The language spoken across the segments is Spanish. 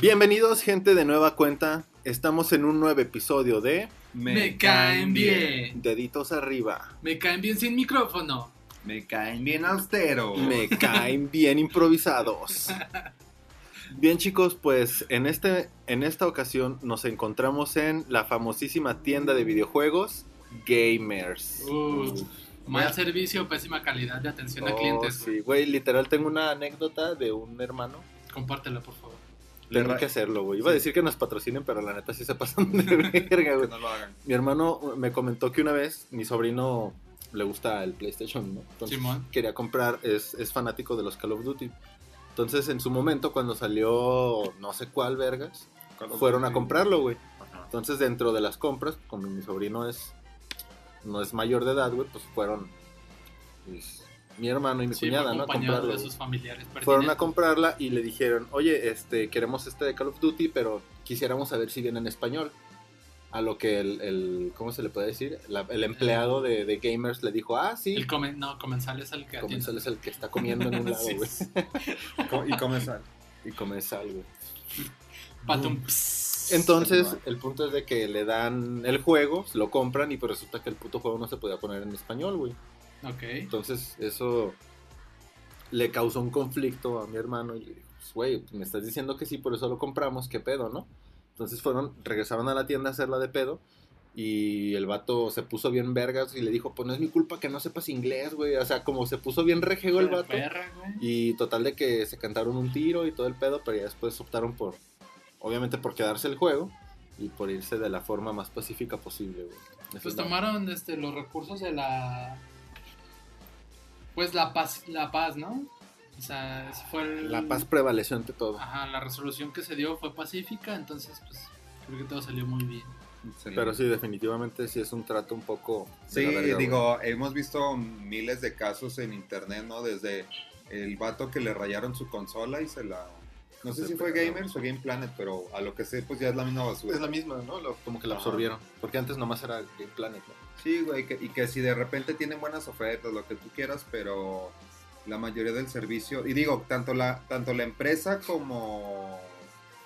Bienvenidos gente de nueva cuenta, estamos en un nuevo episodio de Me, caen bien. Deditos arriba. Me caen bien sin micrófono. Me caen bien austero. Me caen bien improvisados. Bien chicos, pues en, este, en esta ocasión nos encontramos en la famosísima tienda de videojuegos Gamers. Uh, mal servicio, pésima calidad de atención a Oh, clientes. sí, güey, literal tengo una anécdota de un hermano. Compártela, por favor. Tengo que hacerlo, güey. Iba a decir que nos patrocinen, pero la neta sí se pasan de verga, güey. No lo hagan. Mi hermano me comentó que una vez mi sobrino le gusta el PlayStation, ¿no? Entonces Simón. quería comprar, es, es fanático de los Call of Duty. Entonces en su momento cuando salió no sé cuál vergas, fueron a comprarlo, güey. Entonces dentro de las compras, como mi sobrino es no es mayor de edad, güey, pues fueron pues, mi hermano y mi Sí, cuñada, ¿no? A acompañado comprarlo. de güey. sus familiares Fueron a comprarla y le dijeron, oye, este, queremos este de Call of Duty, pero quisiéramos saber si viene en español. A lo que el, el ¿cómo se le puede decir? La- el empleado de, de Gamers le dijo, ah, sí. El comen- no, comensal es el que atiende. Comensal es el que está comiendo en un lado, güey. sí. Y comenzar. Y comensal, güey. Patum. Entonces, el punto es de que le dan el juego, lo compran y pues resulta que el puto juego no se podía poner en español, güey. Ok. Entonces, eso le causó un conflicto a mi hermano y le dijo, pues, güey, me estás diciendo que sí, por eso lo compramos, ¿qué pedo, no? Entonces fueron, regresaron a la tienda a hacerla de pedo y el vato se puso bien vergas y le dijo, pues no es mi culpa que no sepas inglés, güey. O sea, como se puso bien rejego el vato. perra. Y total de que se cantaron un tiro y todo el pedo, pero ya después optaron por, obviamente por quedarse el juego y por irse de la forma más pacífica posible, güey. Eso Pues tomaron este, los recursos de la. Pues la paz, la paz, ¿no? O sea, ese fue el- La paz prevaleció ante todo. Ajá, la resolución que se dio fue pacífica, entonces, pues creo que todo salió muy bien. Pero sí, definitivamente sí es un trato un poco... Sí, verga, digo, hemos visto miles de casos en internet, ¿no? Desde el vato que le rayaron su consola y se la... No sé Se si fue pegaron. Gamers o Game Planet, pero a lo que sé, pues ya es la misma basura. Es la misma, ¿no? Lo- como que la Ajá. absorbieron. Porque antes nomás era Game Planet, ¿no? Sí, güey, que- y que si de repente tienen buenas ofertas, lo que tú quieras, pero la mayoría del servicio, y digo, tanto la, tanto la empresa como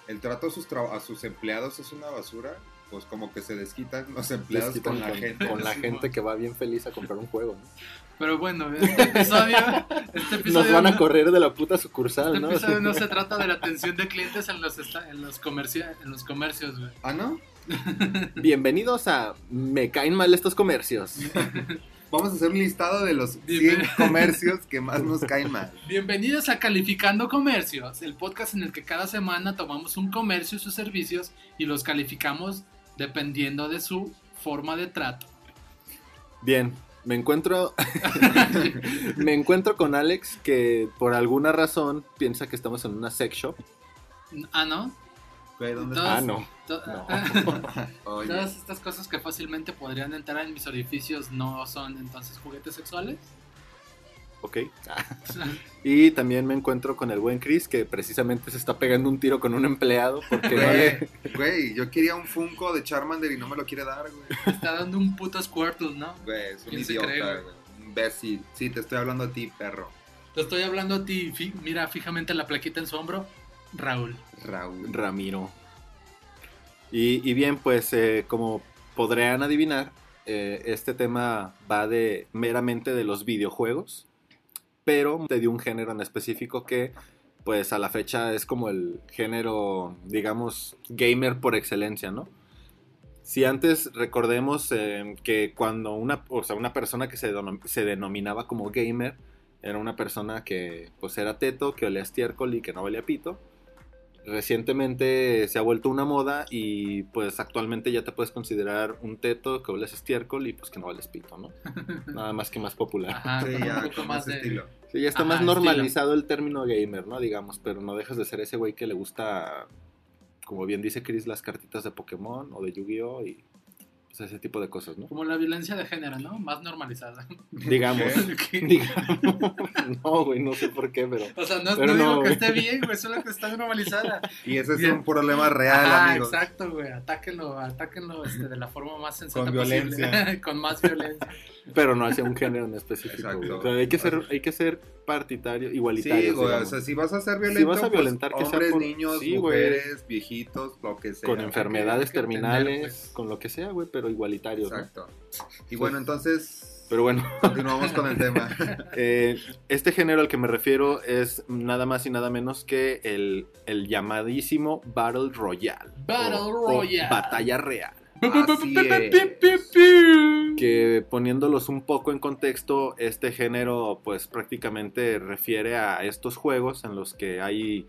el trato a sus, a sus empleados es una basura, pues como que se desquitan los empleados Les quitan con la gente. Con la gente que va bien feliz a comprar un juego, ¿no? Pero bueno, este episodio, este episodio, Nos van a correr de la puta sucursal, este ¿no? episodio no se trata de la atención de clientes en los, esta- en los, comercia- en los comercios, güey. Ah, ¿no? Bienvenidos a Me caen mal estos comercios. Vamos a hacer un listado de los 100 Bien. comercios que más nos caen mal. Bienvenidos a Calificando Comercios, el podcast en el que cada semana tomamos un comercio y sus servicios y los calificamos dependiendo de su forma de trato. Bien, me encuentro... me encuentro con Alex que por alguna razón piensa que estamos en una sex shop. Ah, ¿no? Güey, ¿dónde Todas- Ah, no. To- No. Oye, Todas estas cosas que fácilmente podrían entrar en mis orificios no son entonces juguetes sexuales. Ok. Y también me encuentro con el buen Chris que precisamente se está pegando un tiro con un empleado porque no le... güey, güey, yo quería un Funko de Charmander y no me lo quiere dar, güey. Está dando un puto Squirtle, ¿no? Güey, es un ¿Quién se idiota, cree, güey? güey. Un imbécil. Sí, te estoy hablando a ti, perro. Te estoy hablando a ti, fi- mira fijamente la plaquita en su hombro. Raúl. Raúl. Ramiro. Y, bien, pues eh, como podrán adivinar, eh, este tema va de meramente de los videojuegos, pero de un género en específico que pues a la fecha es como el género, digamos, gamer por excelencia, ¿no? Si antes recordemos eh, que cuando una, o sea, una persona que se, se denominaba como gamer era una persona que pues era teto, que olía estiércol y que no valía pito, recientemente se ha vuelto una moda y pues actualmente ya te puedes considerar un teto que hueles estiércol y pues que no vales pito, ¿no? Nada más que más popular. Ajá, Sí, ya, un poco más de... estilo. Sí, ya está Ajá, más estilo. normalizado el término gamer, ¿no? Digamos, pero no dejas de ser ese güey que le gusta, como bien dice Chris, las cartitas de Pokémon o de Yu-Gi-Oh! y pues, ese tipo de cosas, ¿no? Como la violencia de género, ¿no? Más normalizada. Digamos. ¿Qué? digamos. No, güey, no sé por qué, pero... O sea, no, Pero no digo no, que esté bien, güey, solo que está normalizada. Y ese es Bien. un problema real, ah, amigos. exacto, güey. Atáquenlo, atáquenlo este, de la forma más sensata Con posible. violencia. Con más violencia. Pero no hacia un género en específico. güey. Exacto. O sea, hay que ser, hay que ser partitario, igualitario. Sí, güey, o sea, si vas a ser violento, Si vas a pues, violentar, que sea hombres, por- niños, Sí, güey. mujeres, viejitos, lo que sea. con enfermedades terminales, pues. con lo que sea, güey, pero igualitario, ¿no? Exacto. Y bueno, entonces, Pero bueno, continuamos con el tema. eh, este género al que me refiero es nada más y nada menos que el, el llamadísimo Battle Royale. Battle o- o Royale. batalla real. Así es. Que poniéndolos un poco en contexto, este género pues prácticamente refiere a estos juegos en los que hay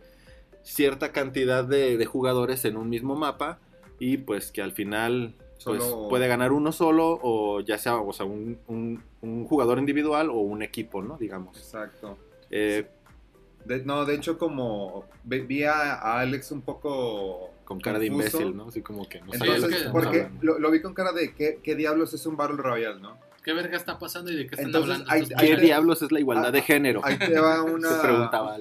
cierta cantidad de, de jugadores en un mismo mapa y pues que al final pues, Solo- puede ganar uno solo o ya sea, o sea un, un- un jugador individual o un equipo, ¿no? Digamos. Exacto. Eh, De- no, de hecho, como vi a, a Alex un poco con cara de imbécil, ¿no? Así como que no Sí, sabía es lo que que- estamos porque lo vi con cara de ¿qué, qué diablos es un Battle Royale, ¿no? ¿Qué verga está pasando y de qué están Entonces, hablando? hay- estos hay- ¿Qué diablos es la igualdad Ah, de género? Ahí te va una,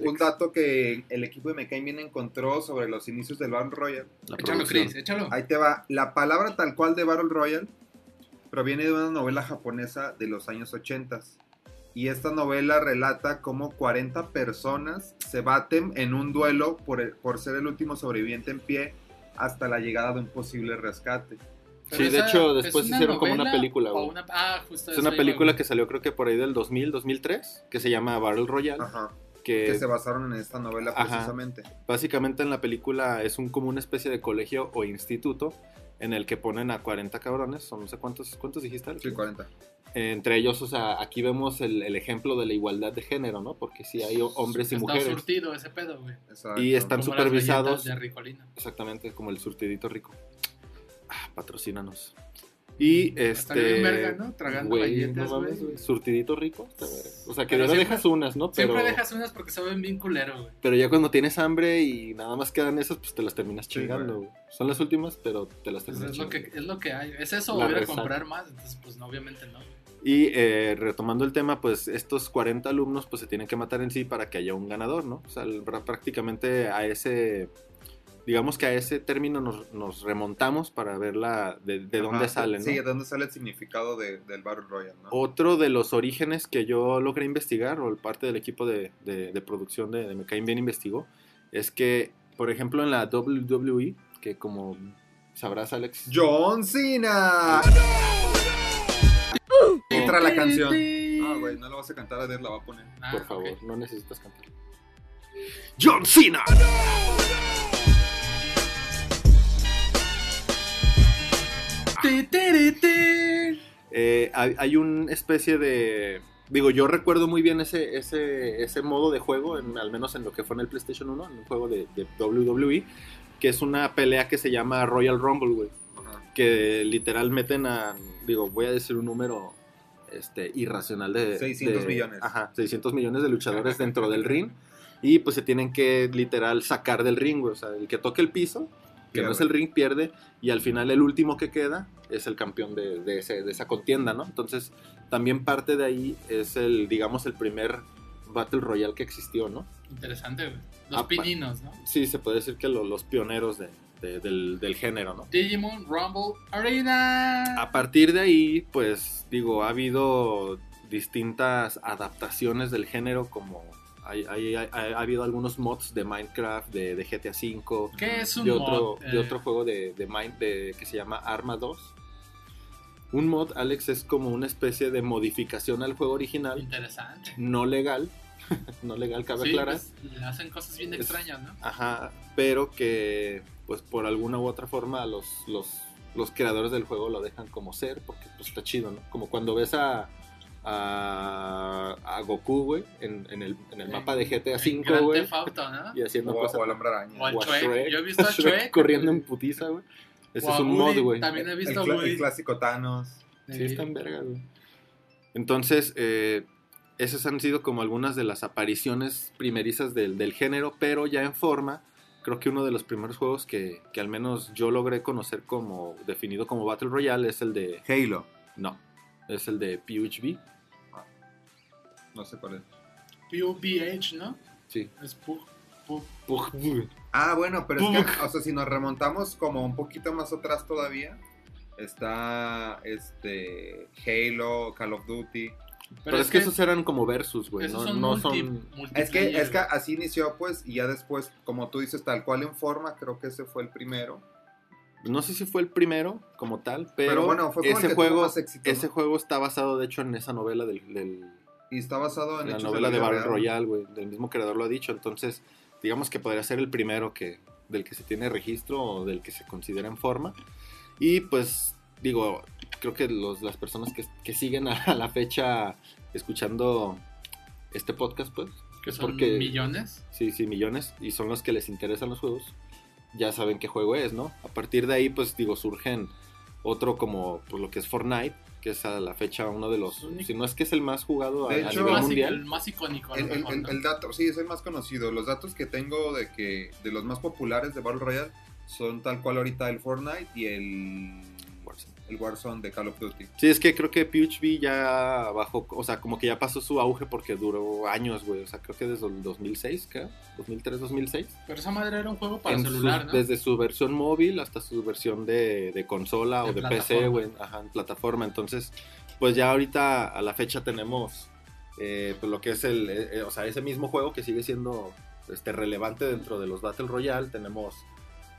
un dato que el equipo de McCain bien encontró sobre los inicios del Battle Royale. La Échalo. Chris, échalo. Ahí te va. La palabra tal cual de Battle Royale proviene de una novela japonesa de los años 80. Y esta novela relata cómo 40 personas se baten en un duelo por, el- por ser el último sobreviviente en pie hasta la llegada de un posible rescate. Pero Sí, de hecho, es después hicieron como una película, una- Ah, justo Es una película que salió creo que por ahí del 2000, 2003, que se llama Battle Royale, Ajá. que Que se basaron en esta novela Ajá. precisamente. básicamente en la película es un como una especie de colegio o instituto en el que ponen a 40 cabrones, son no sé cuántos, ¿cuántos dijiste? Sí, 40. Eh, entre ellos, o sea, aquí vemos el, el ejemplo de la igualdad de género, ¿no? Porque sí hay hombres y Está mujeres. surtido ese pedo, güey. Exacto. Y están Como supervisados. de. Exactamente, como el surtidito rico. Ah, patrocínanos. Y este. Verga, ¿no? Tragando güey, galletas, no mames, güey. güey, Surtidito rico. O sea, que siempre- dejas unas, ¿no? Pero, Siempre dejas unas porque saben bien culero, güey. pero ya cuando tienes hambre y nada más quedan esas, pues te las terminas Sí, chingando. güey. Son las últimas, pero te las Pues terminas es, lo que, chingando. es lo que hay. ¿Es eso ir a comprar más? Entonces, pues no, obviamente no. Y eh, retomando el tema, pues estos 40 alumnos pues se tienen que matar en sí para que haya un ganador, ¿no? O sea, prácticamente a ese, digamos que a ese término nos, nos remontamos para ver la, de, de Ajá, dónde sale, ¿no? Sí, de dónde sale el significado de- del Battle Royale, ¿no? Otro de los orígenes que yo logré investigar, o parte del equipo de, de- de producción de, de Me Caen Bien investigó, es que, por ejemplo, en la WWE, que como sabrás, Alex, John Cena. Entra la canción. Ah, güey, no la vas a cantar, a la va a poner. Ah, por ok. favor, no necesitas cantar. ¡John Cena! Eh, hay, hay una especie de... Digo, yo recuerdo muy bien ese, ese, ese modo de juego, en- al menos en lo que fue en el PlayStation 1, en un juego de, de WWE, que es una pelea que se llama Royal Rumble, güey. Ajá. Que literal meten a, digo, voy a decir un número este, irracional de... 600 de- millones. Ajá, 600 millones de luchadores dentro del ring. Y pues se tienen que literal sacar del ring, güey. O sea, el que toque el piso, que no es el ring, pierde. Y al final el último que queda es el campeón de, de ese- de esa contienda, ¿no? Entonces, también parte de ahí es el, digamos, el primer Battle Royale que existió, ¿no? Interesante, güey. Los Ah, pininos, ¿no? Sí, se puede decir que lo- los pioneros de- de- del, del género, ¿no? Digimon Rumble Arena. A partir de ahí, pues, digo, ha habido distintas adaptaciones del género, como hay, hay- hay- ha habido algunos mods de Minecraft, de, de GTA V, ¿Qué es un de otro, mod? de Eh, otro juego de, de- que se llama Arma 2. Un mod, Alex, es como una especie de modificación al juego original, Interesante. no legal, no legal, cabe Sí, aclarar. pues, le hacen cosas bien Es- extrañas, ¿no? Ajá, pero que pues por alguna u otra forma los, los, los creadores del juego lo dejan como ser, porque pues está chido, ¿no? Como cuando ves a, a, a Goku, güey, en, en el, en el mapa de GTA V, güey. ¿no? Y haciendo O, cosas. o al hombre araña. O al Shrek. Yo he visto a Shrek Shrek. corriendo en putiza, güey. Ese O es a un Woody, mod, güey. También he El, visto el Woody. clásico Thanos. Sí, está en verga, güey. Entonces, eh, esas han sido como algunas de las apariciones primerizas del, del género, pero ya en forma. Creo que uno de los primeros juegos que, que al menos yo logré conocer como definido como Battle Royale es el de. Halo. No, es el de PUBG. No sé cuál es. PUBH, ¿no? Sí. Es. PUBG. Ah, bueno, pero es que, o sea, si nos remontamos como un poquito más atrás todavía, está este Halo, Call of Duty. Pero, es que, esos eran como versus, güey. No, son, no multi- son. Es que, es que así inició, pues, y ya después, como tú dices, tal cual en forma, creo que ese fue el primero. No sé si fue el primero como tal, pero, Pero, bueno, fue ese juego, más éxito, ¿no? ese juego está basado de hecho en esa novela del, del- Y está basado en la novela de vida Battle. Royale, güey. Del mismo creador lo ha dicho. Entonces, digamos que podría ser el primero que del que se tiene registro o del que se considera en forma. Y pues, digo, creo que los, las personas que, que siguen a, a la fecha escuchando este podcast, pues, que son porque- millones. sí, sí, millones, y son los que les interesan los juegos, ya saben qué juego es, ¿no? A partir de ahí, pues, digo, surgen otro como pues, lo que es Fortnite, que es a la fecha uno de los, si no es que es el más jugado a, De a hecho, el, nivel más, mundial. el más icónico. a lo El, el- el- ¿no? el dato, sí, es el más conocido. Los datos que tengo de que de los más populares de Battle Royale son tal cual ahorita el Fortnite y el, el Warzone de Call of Duty. Sí, es que creo que PUBG ya bajó, o sea, como que ya pasó su auge porque duró años, güey. O sea, creo que desde el 2006, ¿qué? 2003, 2006. Pero esa madre era un juego para En celular, ¿no? Desde su versión móvil hasta su versión de, de consola De o de PC, güey. Ajá, en plataforma. Entonces, pues ya ahorita a la fecha tenemos eh, pues lo que es el, eh, eh, o sea, ese mismo juego que sigue siendo este, relevante dentro de los Battle Royale. Tenemos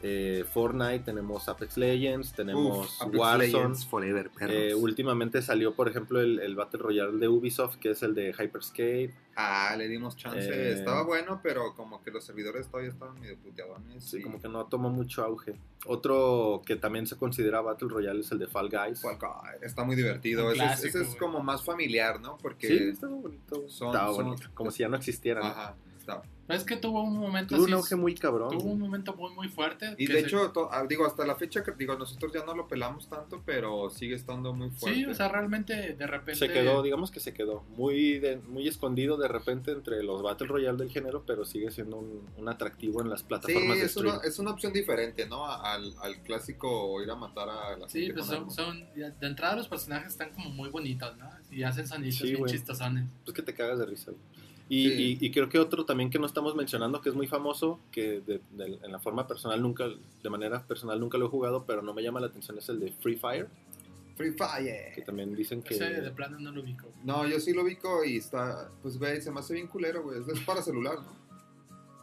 eh, Fortnite, tenemos Apex Legends, tenemos Uf, Apex Warzone. Legends Forever. Eh, últimamente salió, por ejemplo, el, el Battle Royale de Ubisoft, que es el de Hyperscape. Ah, le dimos chance. Eh, Estaba bueno, pero como que los servidores todavía estaban medio puteadones. Sí, y- como que no tomó mucho auge. Otro que también se considera Battle Royale es el de Fall Guys. Fall Guys, Está muy divertido. Ese, es- clásico, ese es güey. como más familiar, ¿no? Porque Sí, estaba bonito. son- bonito. Como si ya no existieran. Ajá, Pero es que tuvo un momento Tuvo un auge muy cabrón. Tuvo un momento muy, muy fuerte. Y de se- hecho, to- ah, digo, hasta la fecha, digo, nosotros ya no lo pelamos tanto, pero sigue estando muy fuerte. Sí, o sea, realmente de repente. Se quedó, digamos que se quedó muy de- muy escondido de repente entre los Battle Royale del género, pero sigue siendo un, un atractivo en las Sí, plataformas de es una, es una opción diferente, ¿no? Al, al clásico ir a matar a la Sí, gente pues son, son- De entrada, los personajes están como muy bonitos, ¿no? Y hacen sonidos Sí, bien chistosones. Pues que te cagas de risa. güey. Y, Sí. y- y creo que otro también que no estamos mencionando, que es muy famoso, que de- de- en la forma personal nunca, de manera personal nunca lo he jugado, pero no me llama la atención, es el de Free Fire, Free Fire. que también dicen que... Ese de plano no lo ubico. No, yo sí lo ubico y está, pues ve, se me hace bien culero, güey. Es- para celular, ¿no?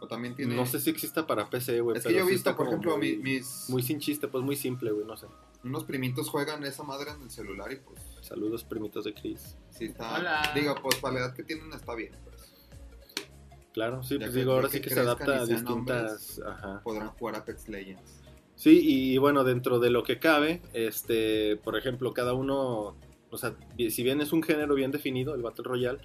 O también tiene... No sé si exista para PC, güey. Es que pero yo he visto, por ejemplo, muy, mi- mis... muy sin chiste, pues muy simple, güey, no sé. Unos primitos juegan esa madre en el celular y pues Saludos, primitos de Chris. sí está... Hola. Digo, pues para la edad que tienen está bien. Claro, sí, pues que- digo, ahora sí que se adapta a distintas... Ajá. Podrán jugar Apex Legends. Sí, y bueno, dentro de lo que cabe, este, por ejemplo, cada uno, o sea, si bien es un género bien definido, el Battle Royale,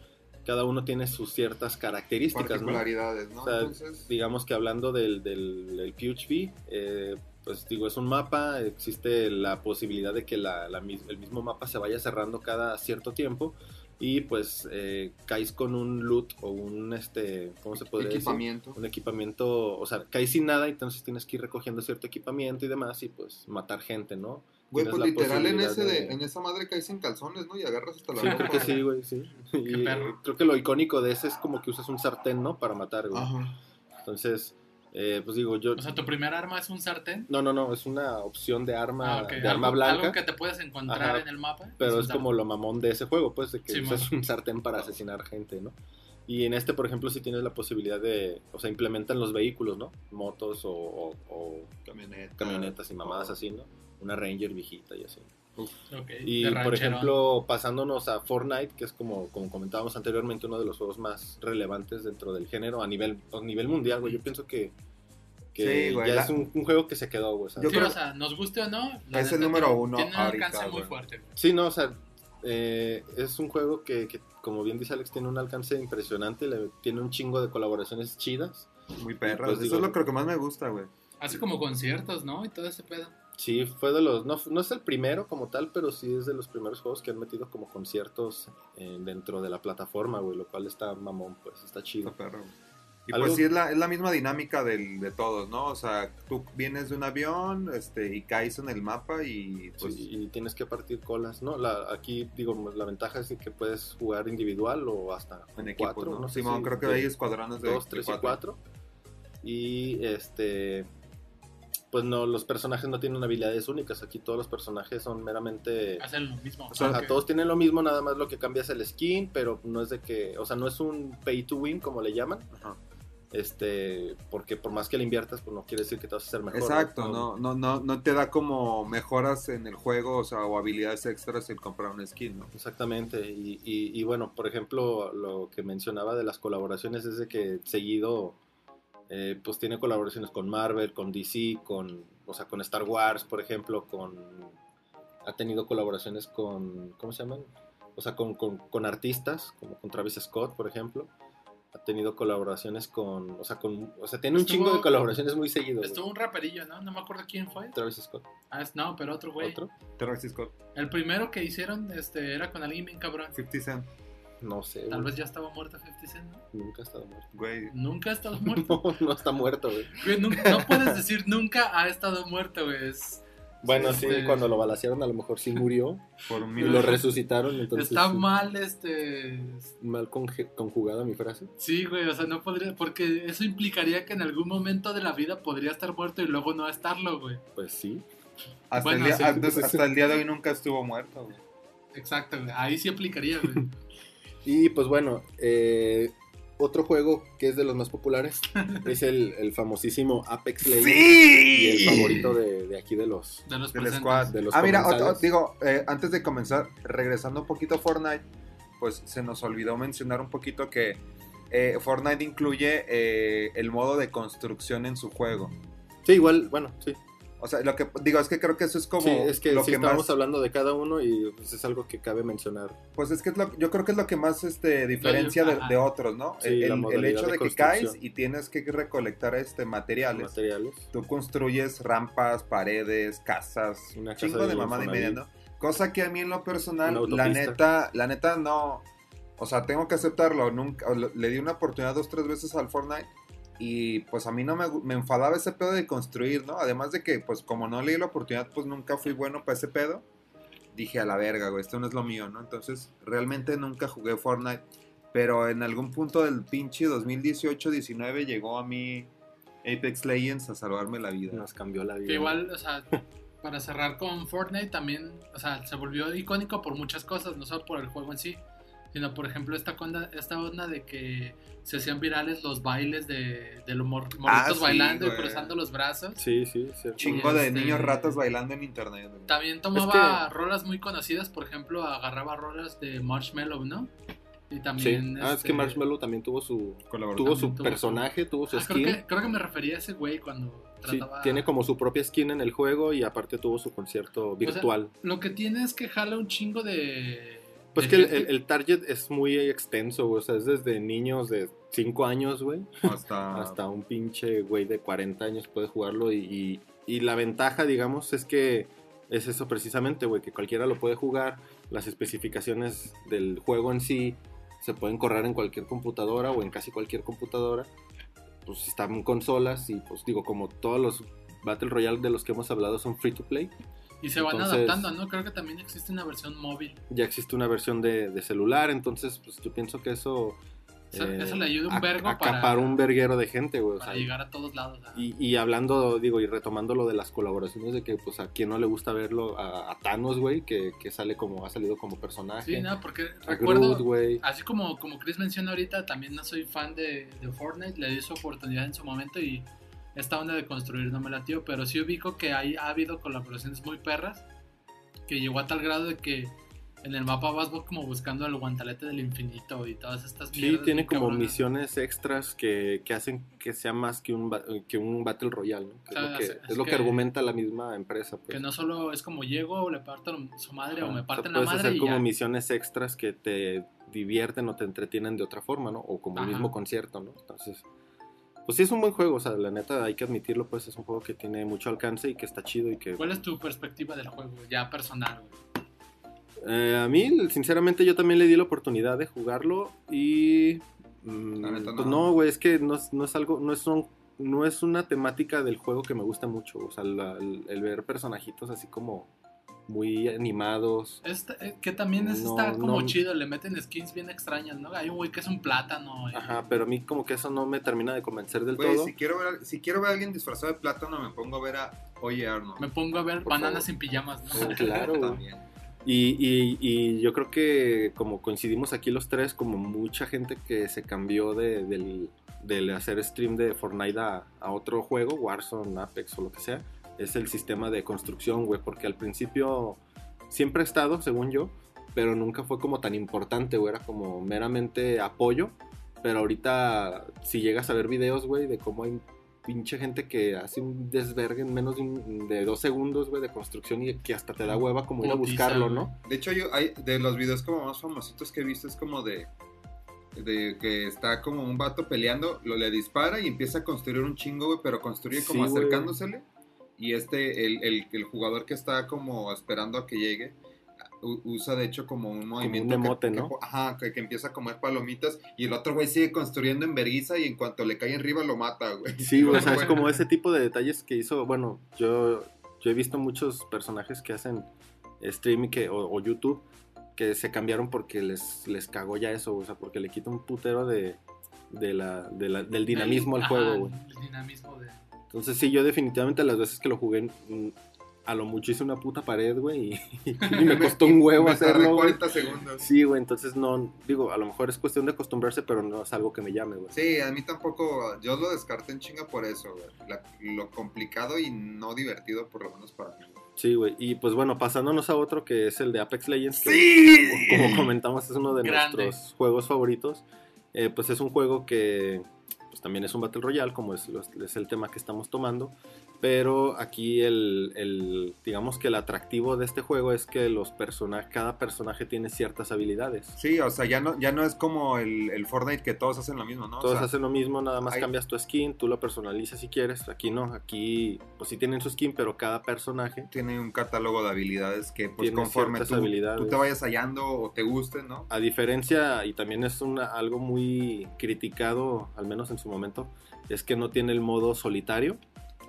cada uno tiene sus ciertas características. Particularidades, ¿no? O sea, Entonces... Digamos que hablando del, del, del PHP, eh, pues digo, es un mapa, existe la posibilidad de que la, el mismo mapa se vaya cerrando cada cierto tiempo y pues eh, caes con un loot o un, este, ¿cómo se podría decir? Equipamiento. un equipamiento, o sea, caes sin nada, entonces tienes que ir recogiendo cierto equipamiento y demás y pues matar gente, ¿no? Güey, Tienes pues literal en, ese de- de- en esa madre caes sin calzones, ¿no? Y agarras hasta la Sí, ropa. creo que sí, güey, sí. Y perro. creo que lo icónico de ese es como que usas un sartén, ¿no? Para matar, güey. Ajá. Entonces, eh, pues digo, yo... O sea, tu primer arma es un sartén. No, no, no, es una opción de arma, Ah, de arma blanca, algo que te puedes encontrar Ajá. en el mapa. pero es como lo mamón de ese juego, pues, de que Sí, usas man. un sartén para asesinar gente, ¿no? Y en este, por ejemplo, sí tienes la posibilidad de, o sea, implementan los vehículos, ¿no? Motos o, o- o Camioneta. camionetas y mamadas así, ¿no? Una Ranger viejita y así. Y por ejemplo, pasándonos a Fortnite, que es como, como comentábamos anteriormente, uno de los juegos más relevantes dentro del género a nivel, a nivel mundial, güey. Yo pienso que, que Sí, güey, ya la- es un, un juego que se quedó, güey. Yo Sí, creo- o sea, nos guste o no, la Es el número uno Tiene un ahorita, alcance muy güey. fuerte. güey. Sí, no, o sea, eh, es un juego que, que, como bien dice Alex, tiene un alcance impresionante, le- tiene un chingo de colaboraciones chidas. Muy perras. Pues Eso digo- es lo que más me gusta, güey. Hace como conciertos, ¿no? Y todo ese pedo. Sí, fue de los. No, no es el primero como tal, pero sí es de los primeros juegos que han metido como conciertos eh, dentro de la plataforma, güey, lo cual está mamón, pues está chido. Está perro. Y Algo- pues sí, es la, es la misma dinámica del, de todos, ¿no? O sea, tú vienes de un avión este, y caes en el mapa y pues... Sí, y tienes que partir colas, ¿no? La, aquí, digo, la ventaja es que puedes jugar individual o hasta en equipo, cuatro, ¿no? no sé Simón, si creo que hay escuadrones de dos, de tres y cuatro. Y este, pues no, los personajes no tienen habilidades únicas. Aquí todos los personajes son meramente. Hacen lo mismo. O sea, todos tienen lo mismo, nada más lo que cambia es el skin, pero no es de que, o sea, no es un pay to win como le llaman, Ajá. este, porque por más que le inviertas, pues no quiere decir que te vas a hacer mejor. Exacto, no, no, no, no te da como mejoras en el juego, o sea, o habilidades extras el comprar un skin, ¿no? Exactamente, y, y- y bueno, por ejemplo, lo que mencionaba de las colaboraciones es de que seguido, eh, pues tiene colaboraciones con Marvel, con DC, con, o sea, con Star Wars, por ejemplo, con, ha tenido colaboraciones con, ¿cómo se llaman? O sea, con, con, con artistas, como con Travis Scott, por ejemplo. Ha tenido colaboraciones con, o sea, con, o sea, tiene un Estuvo- chingo de colaboraciones muy seguido. güey. Estuvo un raperillo, ¿no? No me acuerdo quién fue. Travis Scott, Ah, es- no, pero otro güey. otro, Travis Scott, El primero que hicieron este, era con alguien bien cabrón. 50 Cent, no sé, Tal güey. vez ya estaba muerto 50 Cent, ¿no? nunca ha estado muerto. güey. Nunca ha estado muerto. No, no está muerto, güey. No puedes decir nunca ha estado muerto, güey. Es- Bueno, sí, Este- cuando lo balacearon a lo mejor sí murió Por un y lo resucitaron, entonces Está mal, este. mal conjugada mi frase. Sí, güey, o sea, no podría. Porque eso implicaría que en algún momento de la vida podría estar muerto y luego no estarlo, güey. Pues sí. Hasta, Bueno, el día, sí, hasta- hasta el día de hoy nunca estuvo muerto, güey. Exacto, güey. Ahí sí aplicaría, güey. Y pues bueno, eh, otro juego que es de los más populares es el, el famosísimo Apex Legends. Y el favorito de, de aquí de los... De los Del squad. De los ah, mira, digo, eh, antes de comenzar, regresando un poquito a Fortnite, pues se nos olvidó mencionar un poquito que eh, Fortnite incluye eh, el modo de construcción en su juego. Sí, igual, bueno, sí. O sea, lo que digo es que creo que eso es como Sí, es que lo sí que estábamos más, hablando de cada uno y pues, es algo que cabe mencionar. pues es que es lo- yo creo que es lo que más este diferencia de, de otros, ¿no? Sí, el, hecho de de, que caes y tienes que recolectar este materiales. Materiales. Tú construyes rampas, paredes, casas, Una un casa chingo de de mamada y media, ¿no? Cosa que a mí en lo personal, la neta, la neta no, o sea, tengo que aceptarlo, nunca, le di una oportunidad dos, tres veces al Fortnite y pues a mí no me, me enfadaba ese pedo de construir, ¿no? Además de que pues como no le di la oportunidad, pues nunca fui bueno para ese pedo. Dije a la verga, güey, esto no es lo mío, ¿no? Entonces realmente nunca jugué Fortnite, pero en algún punto del pinche 2018-19 llegó a mí Apex Legends a salvarme la vida. Nos cambió la vida. Que igual, o sea, para cerrar con Fortnite también, o sea, se volvió icónico por muchas cosas, no solo por el juego en sí, sino por ejemplo esta onda, esta onda de que se hacían virales los bailes de, de los mor- morritos Ah, sí, bailando y cruzando los brazos. Sí, sí, cierto. Chingo de Este- niños ratas bailando en internet. güey. También tomaba rolas muy conocidas, por ejemplo, agarraba rolas de Marshmallow, ¿no? Y Sí. también... Ah, es este, que Marshmallow también tuvo su Colaboración. tuvo su personaje, tuvo su ah, creo, skin. que, creo que me refería a ese güey cuando Sí, trataba... tiene como su propia skin en el juego y aparte tuvo su concierto virtual. Lo que tiene es que jala un chingo de... pues que el, el- el target es muy extenso, o sea, es desde niños de 5 años, güey, Hasta, hasta un pinche güey de 40 años puede jugarlo y, y- y la ventaja, digamos, es que es eso precisamente, güey, que cualquiera lo puede jugar, las especificaciones del juego en sí se pueden correr en cualquier computadora o en casi cualquier computadora, pues están en consolas y pues digo, como todos los Battle Royale de los que hemos hablado son free to play, Y se van adaptando, ¿no? Creo que también existe una versión móvil. ya existe una versión de, de celular, entonces pues yo pienso que eso... Eso- eh, eso le ayuda un vergo para- acapara un verguero de gente, güey. o sea, llegar a todos lados. ¿no? y, y hablando, digo, y retomando lo de las colaboraciones, de que pues a quien no le gusta verlo, a, a Thanos, güey, que, que sale como, ha salido como personaje. Sí, no, porque recuerdo, Groot, güey. así como, como Chris menciona ahorita, también no soy fan de, de Fortnite, le di su oportunidad en su momento y esta onda de construir no me latió, pero sí ubico que hay, ha habido colaboraciones muy perras, que llegó a tal grado de que en el mapa vas como buscando el guantalete del infinito y todas estas Sí, tiene como cabronas. misiones extras que, que hacen que sea más que un, que un Battle Royale, ¿no? Que O sea, es lo que, es- es lo es que que- argumenta la misma empresa. Pues. Que no solo es como llego, le parto su madre o me O sea, parten la puedes madre hacer y como ya. misiones extras que te divierten o te entretienen de otra forma, ¿no? O como el Ajá. mismo concierto, ¿no? Entonces, pues sí es un buen juego, o sea, la neta hay que admitirlo, pues es un juego que tiene mucho alcance y que está chido y que... ¿Cuál es tu perspectiva del juego? Ya personal, güey. Eh, a mí, sinceramente, yo también le di la oportunidad de jugarlo y... mm, La neta, pues no. no, güey, es que no, es- no es algo, no es, un- no es una temática del juego que me gusta mucho, o sea, la- el, el ver personajitos así como muy animados. Este, eh, que también es, No, está como no. chido, le meten skins bien extrañas, ¿no? Hay un güey que es un plátano. y- Ajá, pero a mí como que eso no me termina de convencer del Güey, todo. si quiero, ver, a- si quiero ver a alguien disfrazado de plátano, me pongo a ver a Oye Arnold. Me pongo a ver Por bananas favor. sin pijamas, ¿no? Oh, claro. También. Y, y- y yo creo que como coincidimos aquí los tres, como mucha gente que se cambió de, del, del hacer stream de Fortnite a, a otro juego, Warzone, Apex o lo que sea, es el sistema de construcción, güey, porque al principio siempre ha estado, según yo, pero nunca fue como tan importante, güey, era como meramente apoyo, pero ahorita si llegas a ver videos, güey, de cómo hay pinche gente que hace un desvergue en menos de, un- de dos segundos, güey, de construcción y que hasta te da hueva como ir a buscarlo. ¿no? De hecho, yo, hay, de los videos como más famositos que he visto es como de, de que está como un vato peleando, lo le dispara y empieza a construir un chingo, güey, pero construye como Sí, acercándosele. Y este, el, el, el jugador que está como esperando a que llegue, usa de hecho como un movimiento. un emote, que- ¿no? ajá, que, que empieza a comer palomitas y el otro güey sigue construyendo en vergüenza y en cuanto le cae arriba lo mata, güey. Sí, o sea, es como ese tipo de detalles que hizo, bueno, yo, yo he visto muchos personajes que hacen stream y que, o, o YouTube que se cambiaron porque les, les cagó ya eso, o sea, porque le quita un putero de, de la, de la- del dinamismo al juego, güey. El dinamismo de... Entonces sí, yo definitivamente las veces que lo jugué, a lo mucho hice una puta pared, güey, y, y me costó un huevo hacerlo, güey. 40 segundos. Sí, güey, entonces no, digo, a lo mejor es cuestión de acostumbrarse, pero no es algo que me llame, güey. Sí, a mí tampoco, yo lo descarté en chinga por eso, güey. La- lo complicado y no divertido, por lo menos para mí. Sí, güey. Y pues bueno, pasándonos a otro que es el de Apex Legends. que, ¡Sí! Como comentamos, es uno de Grande. nuestros juegos favoritos. Eh, pues es un juego que también es un Battle Royale, como es, es el tema que estamos tomando. Pero aquí el, el- digamos que el atractivo de este juego es que los personajes, cada personaje tiene ciertas habilidades. Sí, o sea, ya no, ya no es como el, el Fortnite que todos hacen lo mismo, ¿no? O Todos sea, hacen lo mismo, nada más hay- cambias tu skin, tú lo personalizas si quieres. Aquí no, aquí pues sí tienen su skin, pero cada personaje tiene un catálogo de habilidades que, pues, conforme tú, habilidades. tú te vayas hallando o te gusten, ¿no? A diferencia, y también es una, algo muy criticado, al menos en su momento, es que no tiene el modo solitario,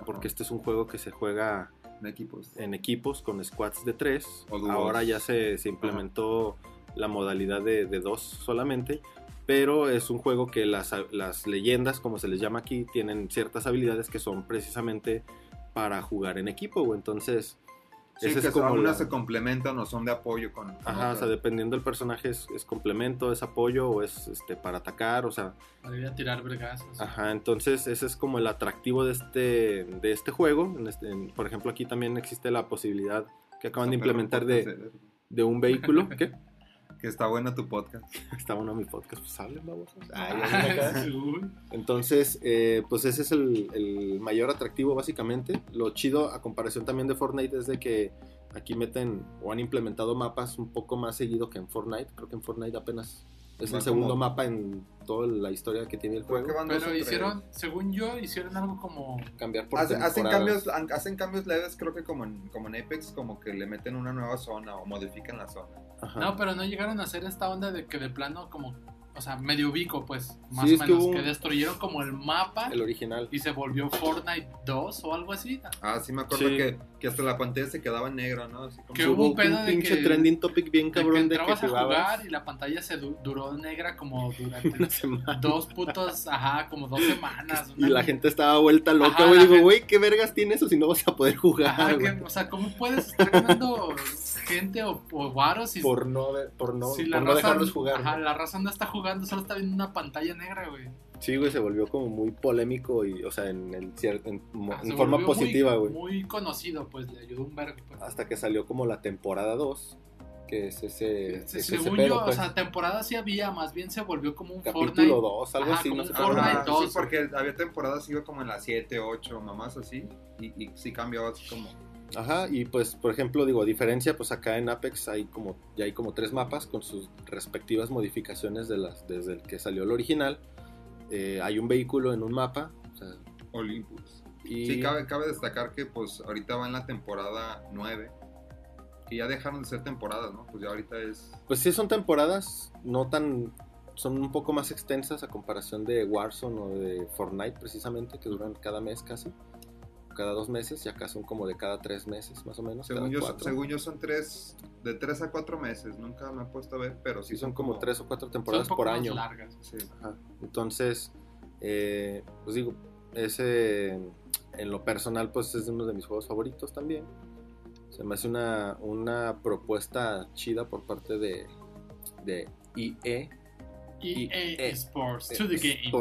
porque este es un juego que se juega equipos. en equipos con squads de tres. Ahora ya se, se implementó la modalidad de, de dos solamente, pero es un juego que las, las leyendas, como se les llama aquí, tienen ciertas habilidades que son precisamente para jugar en equipo. Entonces, Sí, ese que es como algunas la- se complementan o son de apoyo con. con Ajá, o sea, dependiendo del personaje es, es complemento, es apoyo o es este para atacar, o sea, Para ir a tirar vergazos. ajá, entonces ese es como el atractivo de este de este juego. En este- en- por ejemplo, aquí también existe la posibilidad que acaban de implementar de, eh, de un vehículo, ¿qué? Que está bueno tu podcast. Está bueno mi podcast, pues hablen, babosos. Ah. Entonces, eh, pues ese es el, el mayor atractivo básicamente. Lo chido a comparación también de Fortnite es de que aquí meten o han implementado mapas un poco más seguido que en Fortnite. Creo que en Fortnite apenas es el segundo como- mapa en toda la historia que tiene el juego. Pero hicieron, según yo, hicieron algo como... Cambiar por Hace- hacen, cambios, hacen cambios leves, creo que como en, como en Apex, como que le meten una nueva zona o modifican la zona. Ajá. No, pero no llegaron a hacer esta onda de que de plano como... O sea, medio ubico, pues, más Sí, o que menos. hubo Que, destruyeron como el mapa El original. y se volvió Fortnite 2 o algo así. Ah, sí me acuerdo Sí. que, que hasta la pantalla se quedaba en negro, ¿no? Así como- Que hubo un pedo de pinche que- trending topic bien De que cabrón de que, a jugabas jugar y la pantalla se du- duró negra como durante una semana. dos putos, ajá, como dos semanas. Y la gente estaba vuelta loca, Ajá, güey. Digo, gente- güey, ¿qué vergas tiene eso si no vas a poder Ajá, jugar, que- güey? o sea, ¿cómo puedes estar ganando gente o, o varos si, Por no, de- por no, si por no dejarlos jugar. Ajá, ¿no? la raza no está jugando, solo está viendo una pantalla negra, güey. Sí, güey, se volvió como muy polémico y, o sea, en, el, cier- en, Ah, en se forma volvió muy- positiva, güey. Muy conocido, pues, le ayudó un vergo. Pues. Hasta que salió como la temporada 2 que es ese, Sí, es ese según pedo, yo, pues. o sea, temporada sí había, más bien se volvió como un capítulo Fortnite. 2, algo Ajá, así, como no sé. Fortnite Ajá, sí, 2. porque había temporadas iba como en las 7, 8, mamás así, y, y sí cambiaba así como... Ajá, y pues, por ejemplo, digo, a diferencia, pues acá en Apex hay como, ya hay como tres mapas con sus respectivas modificaciones de las, desde el que salió el original. Eh, hay un vehículo en un mapa, o sea, Olympus. y Sí, cabe, cabe destacar que pues ahorita va en la temporada 9, que ya dejaron de ser temporadas, ¿no? Pues ya ahorita es... pues sí son temporadas no tan, son un poco más extensas a comparación de Warzone o de Fortnite precisamente, que duran cada mes casi, cada dos meses, y acá son como de cada tres meses más o menos. Según cada yo, cuatro. según yo son tres, de 3 a 4 meses, nunca me he puesto a ver, pero sí, Sí, son como tres o cuatro Son un temporadas poco por más año. largas. Sí. Ajá. Entonces, eh, pues digo, ese en lo personal, pues es uno de mis juegos favoritos también. Se me hace una, una propuesta chida por parte de, de E EA EA eh, Sports, to the game.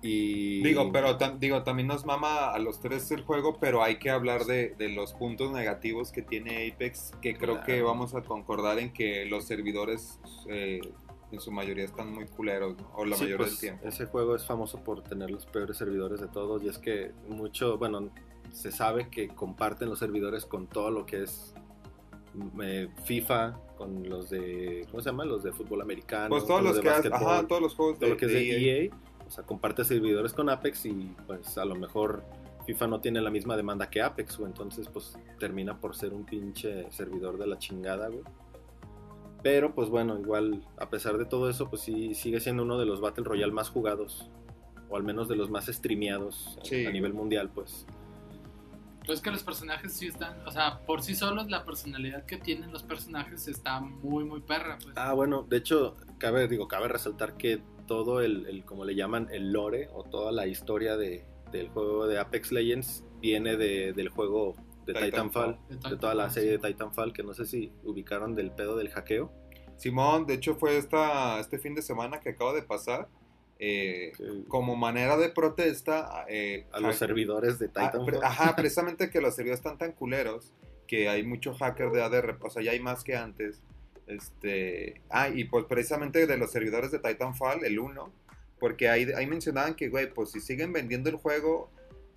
Y Digo, pero tam- digo, también nos mama a los tres el juego, pero hay que hablar de, de los puntos negativos que tiene Apex, que creo Claro. que vamos a concordar en que los servidores eh, en su mayoría están muy culeros, ¿no? o la Sí, mayoría pues, del tiempo. Ese juego es famoso por tener los peores servidores de todos y es que mucho, bueno, se sabe que comparten los servidores con todo lo que es mm, eh, FIFA, con los de, ¿cómo se llama? Los de fútbol americano, Pues todos los de que ajá, todos los juegos todo lo que es de EA. EA, o sea, comparte servidores con Apex y pues a lo mejor FIFA no tiene la misma demanda que Apex, güey, entonces pues termina por ser un pinche servidor de la chingada, güey. Pero pues bueno, igual a pesar de todo eso, pues sí sigue siendo uno de los Battle Royale más jugados o al menos de los más streameados Sí. a nivel mundial, pues. Pues que los personajes sí están, o sea, por sí solos la personalidad que tienen los personajes está muy, muy perra. Pues. Ah, bueno, de hecho, cabe, digo, cabe resaltar que todo el, el, como le llaman, el lore o toda la historia de, del juego de Apex Legends viene de, del juego de Titanfall. Titanfall, de toda la serie de Titanfall, que no sé si ubicaron del pedo del hackeo. Simón, de hecho fue esta, este fin de semana que acaba de pasar. eh, como manera de protesta eh, a los servidores de Titanfall. pre- Ajá, precisamente que los servidores están tan culeros que hay mucho hacker de ADR, o sea, ya hay más que antes. Este, ah, y pues precisamente de los servidores de Titanfall, el 1, porque ahí, ahí mencionaban que, güey, pues si siguen vendiendo el juego,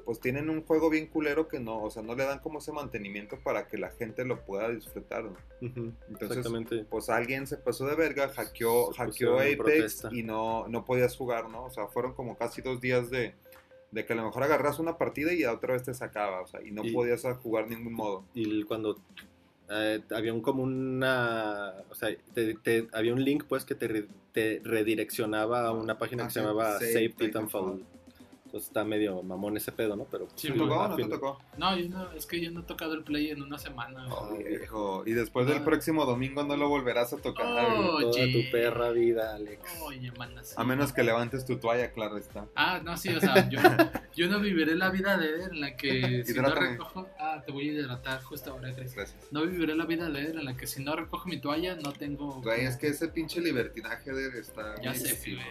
pues tienen un juego bien culero que no, o sea, no le dan como ese mantenimiento para que la gente lo pueda disfrutar, ¿no? Entonces, Exactamente. pues alguien se pasó de verga, hackeó, hackeó Apex y no, no podías jugar, ¿no? O sea, fueron como casi dos días de, de que a lo mejor agarras una partida y otra vez te sacaba, o sea, y no Y- podías jugar ningún modo. y cuando eh, había un como una o sea te- te- había un link pues que te, re- te redireccionaba a una página Ah, que se llamaba Save Save Titanfall. Titanfall entonces está medio mamón ese pedo no pero Sí, ¿Te Sí, tocó o no te tocó? No, yo no, es que yo no he tocado el play en una semana. Oh, viejo. Y después del próximo domingo no lo volverás a tocar. Oh. toda Oye. tu perra vida Alex Oye, manas. A menos que levantes tu toalla, claro está. Ah, no, sí, o sea, yo, yo no viviré la vida de él en la que si no recojo... Ah, te voy a hidratar justo ahora, Chris. Gracias. No viviré la vida de él en la que si no recojo mi toalla no tengo... Güey, es que ese pinche libertinaje de está Ya sé, excesivo.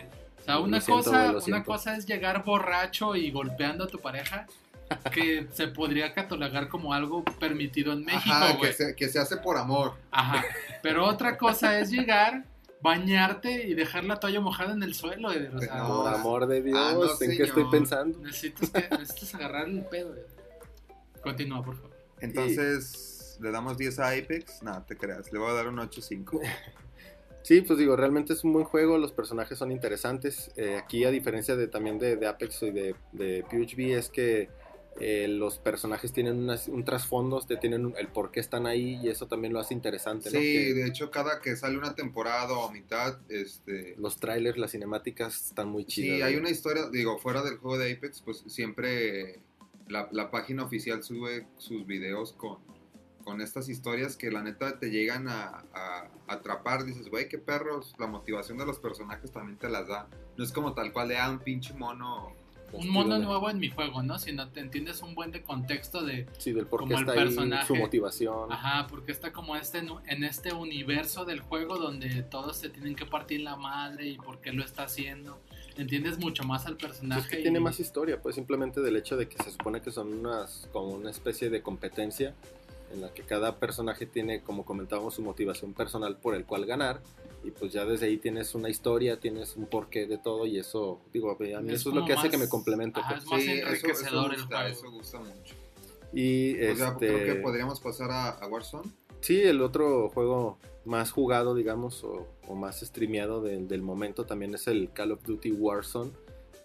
O sea, una cosa, una cosa es llegar borracho y golpeando a tu pareja, que se podría catalogar como algo permitido en México, Ajá, que se, que se hace por amor. Ajá. Pero otra cosa es llegar, bañarte y dejar la toalla mojada en el suelo. O sea, No, por amor de Dios ah, no, en qué estoy pensando necesitas, que, necesitas agarrar el pedo, güey. Continúa, por favor. Entonces, ¿le damos 10 a Apex? No, te creas, le voy a dar un 8-5. Sí, pues digo, realmente es un buen juego, los personajes son interesantes. Eh, aquí, a diferencia de también de, de Apex y de, de PUBG, es que eh, los personajes tienen unas- un trasfondo, tienen un- el por qué están ahí y eso también lo hace interesante. ¿no? Sí, Que de hecho, cada que sale una temporada o mitad, este... los trailers, las cinemáticas están muy chidas. Sí, hay una historia, digo, fuera del juego de Apex, pues siempre la, la página oficial sube sus videos con, con estas historias que la neta te llegan a, a atrapar. Dices, güey, qué perros, la motivación de los personajes también te las da. No es como tal cual de, ah, un pinche mono. Un mono Vestido, nuevo en mi juego, ¿no? Si no te entiendes un buen de contexto de, Sí, del por qué como el está ahí, personaje. su motivación. ajá, porque está como este nu- en este universo del juego donde todos se tienen que partir la madre y por qué lo está haciendo. Entiendes mucho más al Pues personaje. es que y- tiene más historia, pues simplemente del hecho de que se supone que son unas como una especie de competencia en la que cada personaje tiene, como comentábamos, su motivación personal por el cual ganar. Y pues ya desde ahí tienes una historia, tienes un porqué de todo y eso, digo, a mí Es eso es lo que hace que me complemente. ajá, pues. es más Sí, eso, eso enriquecedor el gusta, juego. eso gusta mucho. Y O sea, este, creo que podríamos pasar a, a Warzone. sí, el otro juego más jugado, digamos, o, o más streameado del, del momento también es el Call of Duty Warzone,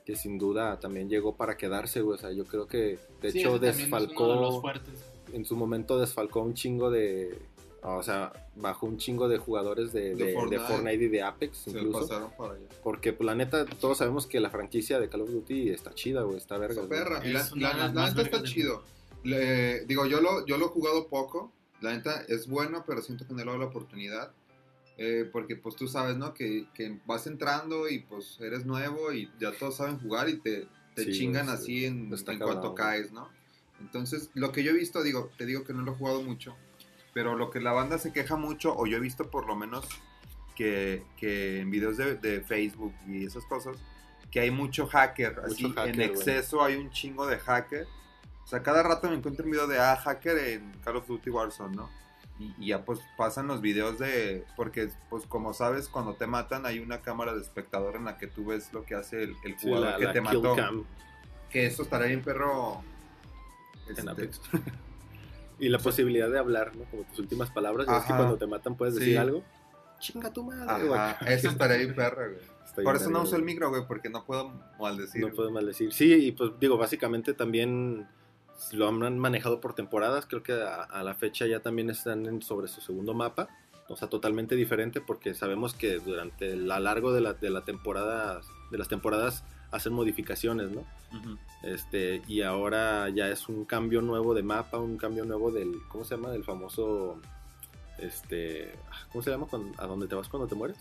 que sin duda también llegó para quedarse, güey. O sea, yo creo que de Sí, hecho también es uno de los desfalcó, fuertes. En su momento desfalcó un chingo de, o sea, bajó un chingo de jugadores de, De de- de Fortnite. Y de Apex Se incluso. pasaron para allá. Porque, pues, la neta, todos sabemos que la franquicia de Call of Duty está chida, güey, está verga. Güey. perra. Y la, neta está chido. Le- digo, yo lo, yo lo he jugado poco. La neta es bueno, pero siento que no le doy la oportunidad. Eh, porque pues tú sabes, ¿no? Que, que vas entrando y pues eres nuevo y ya todos saben jugar y te, te Sí, chingan sí. así en, Está cuanto caes, ¿no? Entonces, lo que yo he visto, digo, te digo que no lo he jugado mucho, pero lo que la banda se queja mucho, o yo he visto por lo menos que, que en videos de, de Facebook y esas cosas, que hay mucho hacker, Mucho así hacker, en exceso hay un chingo de hacker. O sea, cada rato me encuentro un video de ah, hacker en Call of Duty Warzone, ¿no? Y, y ya pues pasan los videos de, porque pues como sabes, cuando te matan hay una cámara de espectador en la que tú ves lo que hace el, el Sí, jugador la, que la te mató. cam Que eso estará bien perro. En este, Apex. y la posibilidad de hablar, ¿no? Como tus últimas palabras. ya ves que cuando te matan puedes Sí. decir algo. Chinga tu madre, güey. Eso estaría bien perro, güey. Por bien eso no uso el micro, güey, porque no puedo maldecir. No güey. puedo maldecir. Sí, y pues digo, básicamente también lo han manejado por temporadas. Creo que a, a la fecha ya también están en- sobre su segundo mapa. O sea, totalmente diferente porque sabemos que durante el a largo de la, de la temporada, de las temporadas hacen modificaciones, ¿no? Este, y ahora ya es un cambio nuevo de mapa, un cambio nuevo del, ¿cómo se llama? Del famoso, este, ¿cómo se llama? Cuando- ¿A dónde te vas cuando te mueres?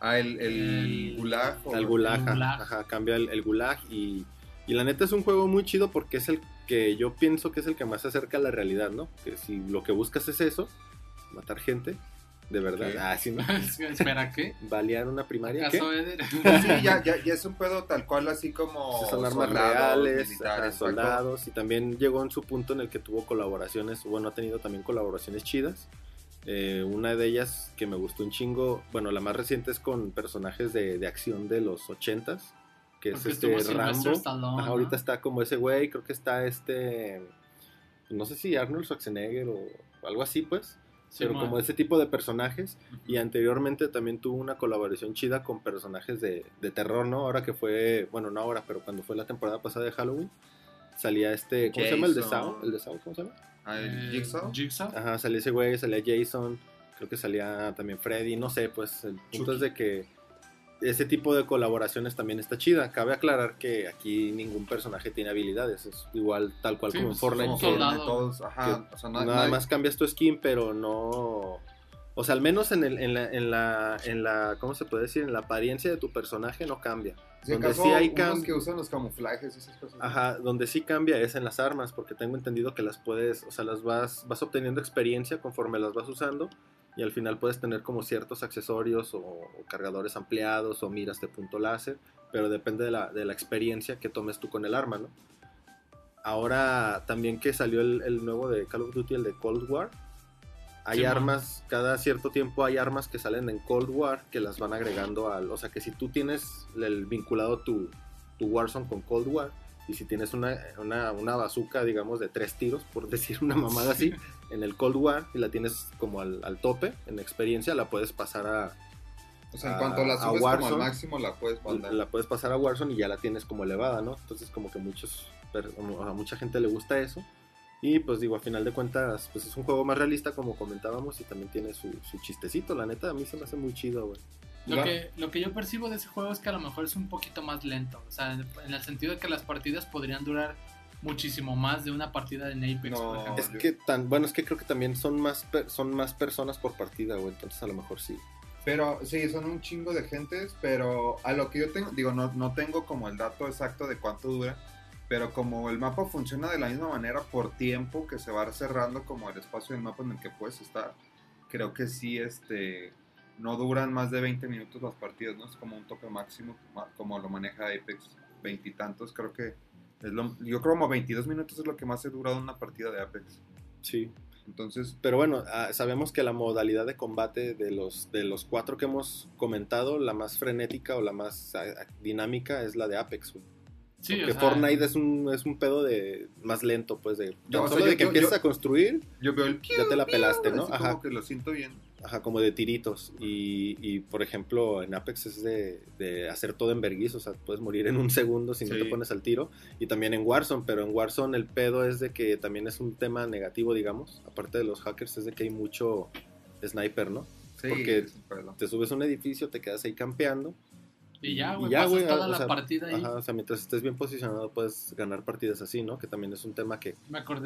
Ah, el, el El- gulag. o- Al gulag, el gulag. ajá, cambia el, el gulag y, y la neta es un juego muy chido porque es el que yo pienso que es el que más se acerca a la realidad, ¿no? Que si lo que buscas es eso, matar gente, de verdad, ¿Qué? ah, sí, ¿no? Espera, ¿qué? balear una primaria, ¿qué? Sí, ya, ya, ya es un pedo tal cual, así como. Sí, son armas soldados, reales, ajá, soldados, y también llegó en su punto en el que tuvo colaboraciones, bueno, ha tenido también colaboraciones chidas. Eh, una de ellas que me gustó un chingo, bueno, la más reciente es con personajes de, de acción de los ochentas, que es este Rambo. Stallone, Ajá, ¿no? ahorita está como ese güey, creo que está este, no sé si Arnold Schwarzenegger o algo así, pues, pero como ese tipo de personajes. Y anteriormente también tuvo una colaboración chida con personajes de, de terror, ¿no? Ahora que fue, bueno, no ahora, pero cuando fue la temporada pasada de Halloween, salía este, ¿cómo se llama? El de Jason. Saw, el de Saw, ¿cómo se llama? Ah, el Eh, Jigsaw. Jigsaw. Ajá, salía ese güey, salía Jason, creo que salía también Freddy, no sé, pues el punto Chucky. es de que ese tipo de colaboraciones también está chida. Cabe aclarar que aquí ningún personaje tiene habilidades, es igual tal cual Sí, como en Fortnite. somos que- soldados. todos, ajá, o sea, no- Nada no- más cambias tu skin, pero no. O sea, al menos en, el, en, la, en, la, en la. ¿Cómo se puede decir? En la apariencia de tu personaje no cambia. Si donde sí hay cam- que usan los camuflajes y esas cosas. Ajá, donde sí cambia es en las armas, porque tengo entendido que las puedes. O sea, las vas, vas obteniendo experiencia conforme las vas usando. Y al final puedes tener como ciertos accesorios o, o cargadores ampliados o miras de punto láser. Pero depende de la, de la experiencia que tomes tú con el arma, ¿no? Ahora también que salió el, el nuevo de Call of Duty, el de Cold War. Hay Sí, man. armas, cada cierto tiempo hay armas que salen en Cold War que las van agregando al. O sea que si tú tienes el vinculado tu, tu Warzone con Cold War, y si tienes una, una, una bazooka, digamos, de tres tiros, por decir una mamada así, en el Cold War, y la tienes como al, al tope, en experiencia, la puedes pasar a, O sea, en a- cuanto la a subes como al Warzone, máximo, la puedes mandar. la puedes pasar a Warzone y ya la tienes como elevada, ¿no? Entonces como que muchos, a mucha gente le gusta eso. Y pues digo, a final de cuentas, pues es un juego más realista como comentábamos y también tiene su, su chistecito. La neta, a mí se me hace muy chido, güey. Lo que, lo que yo percibo de ese juego es que a lo mejor es un poquito más lento. O sea, en el sentido de que las partidas podrían durar muchísimo más de una partida en Apex, No. por ejemplo. Es que tan, bueno, es que creo que también son más, per- son más personas por partida, güey. Entonces a lo mejor sí. Pero sí, son un chingo de gentes, pero a lo que yo tengo, digo, no, no tengo como el dato exacto de cuánto dura, pero como el mapa funciona de la misma manera por tiempo que se va cerrando como el espacio del mapa en el que puedes estar, creo que sí, este, no duran más de 20 minutos las partidas, ¿no? Es como un tope máximo, como lo maneja Apex, veintitantos, creo que es lo, yo creo como 22 minutos es lo que más he durado una partida de Apex. Sí. Entonces, Pero bueno, ah, sabemos que la modalidad de combate de los, de los cuatro que hemos comentado, la más frenética o la más ah, dinámica es la de Apex. güey. Sí, Porque o sea, Fortnite es un, es un pedo de más lento, pues de, Yo, tan o sea, solo yo- de que yo- empiezas yo- a construir, yo veo el ya te la pelaste, ¿no? así Ajá, como que lo siento bien. ajá, como de tiritos. Y, y, por ejemplo, en Apex es de, de hacer todo en vergüenza, o sea, puedes morir en un segundo si no te pones al tiro. Y también en Warzone, pero en Warzone el pedo es de que también es un tema negativo, digamos. Aparte de los hackers, es de que hay mucho sniper, ¿no? Sí, Porque te subes a un edificio, te quedas ahí campeando. Y ya, y güey, ya, pasas güey, toda o la sea, partida ahí. Ajá, o sea, mientras estés bien posicionado puedes ganar partidas así, ¿no? Que también es un tema que,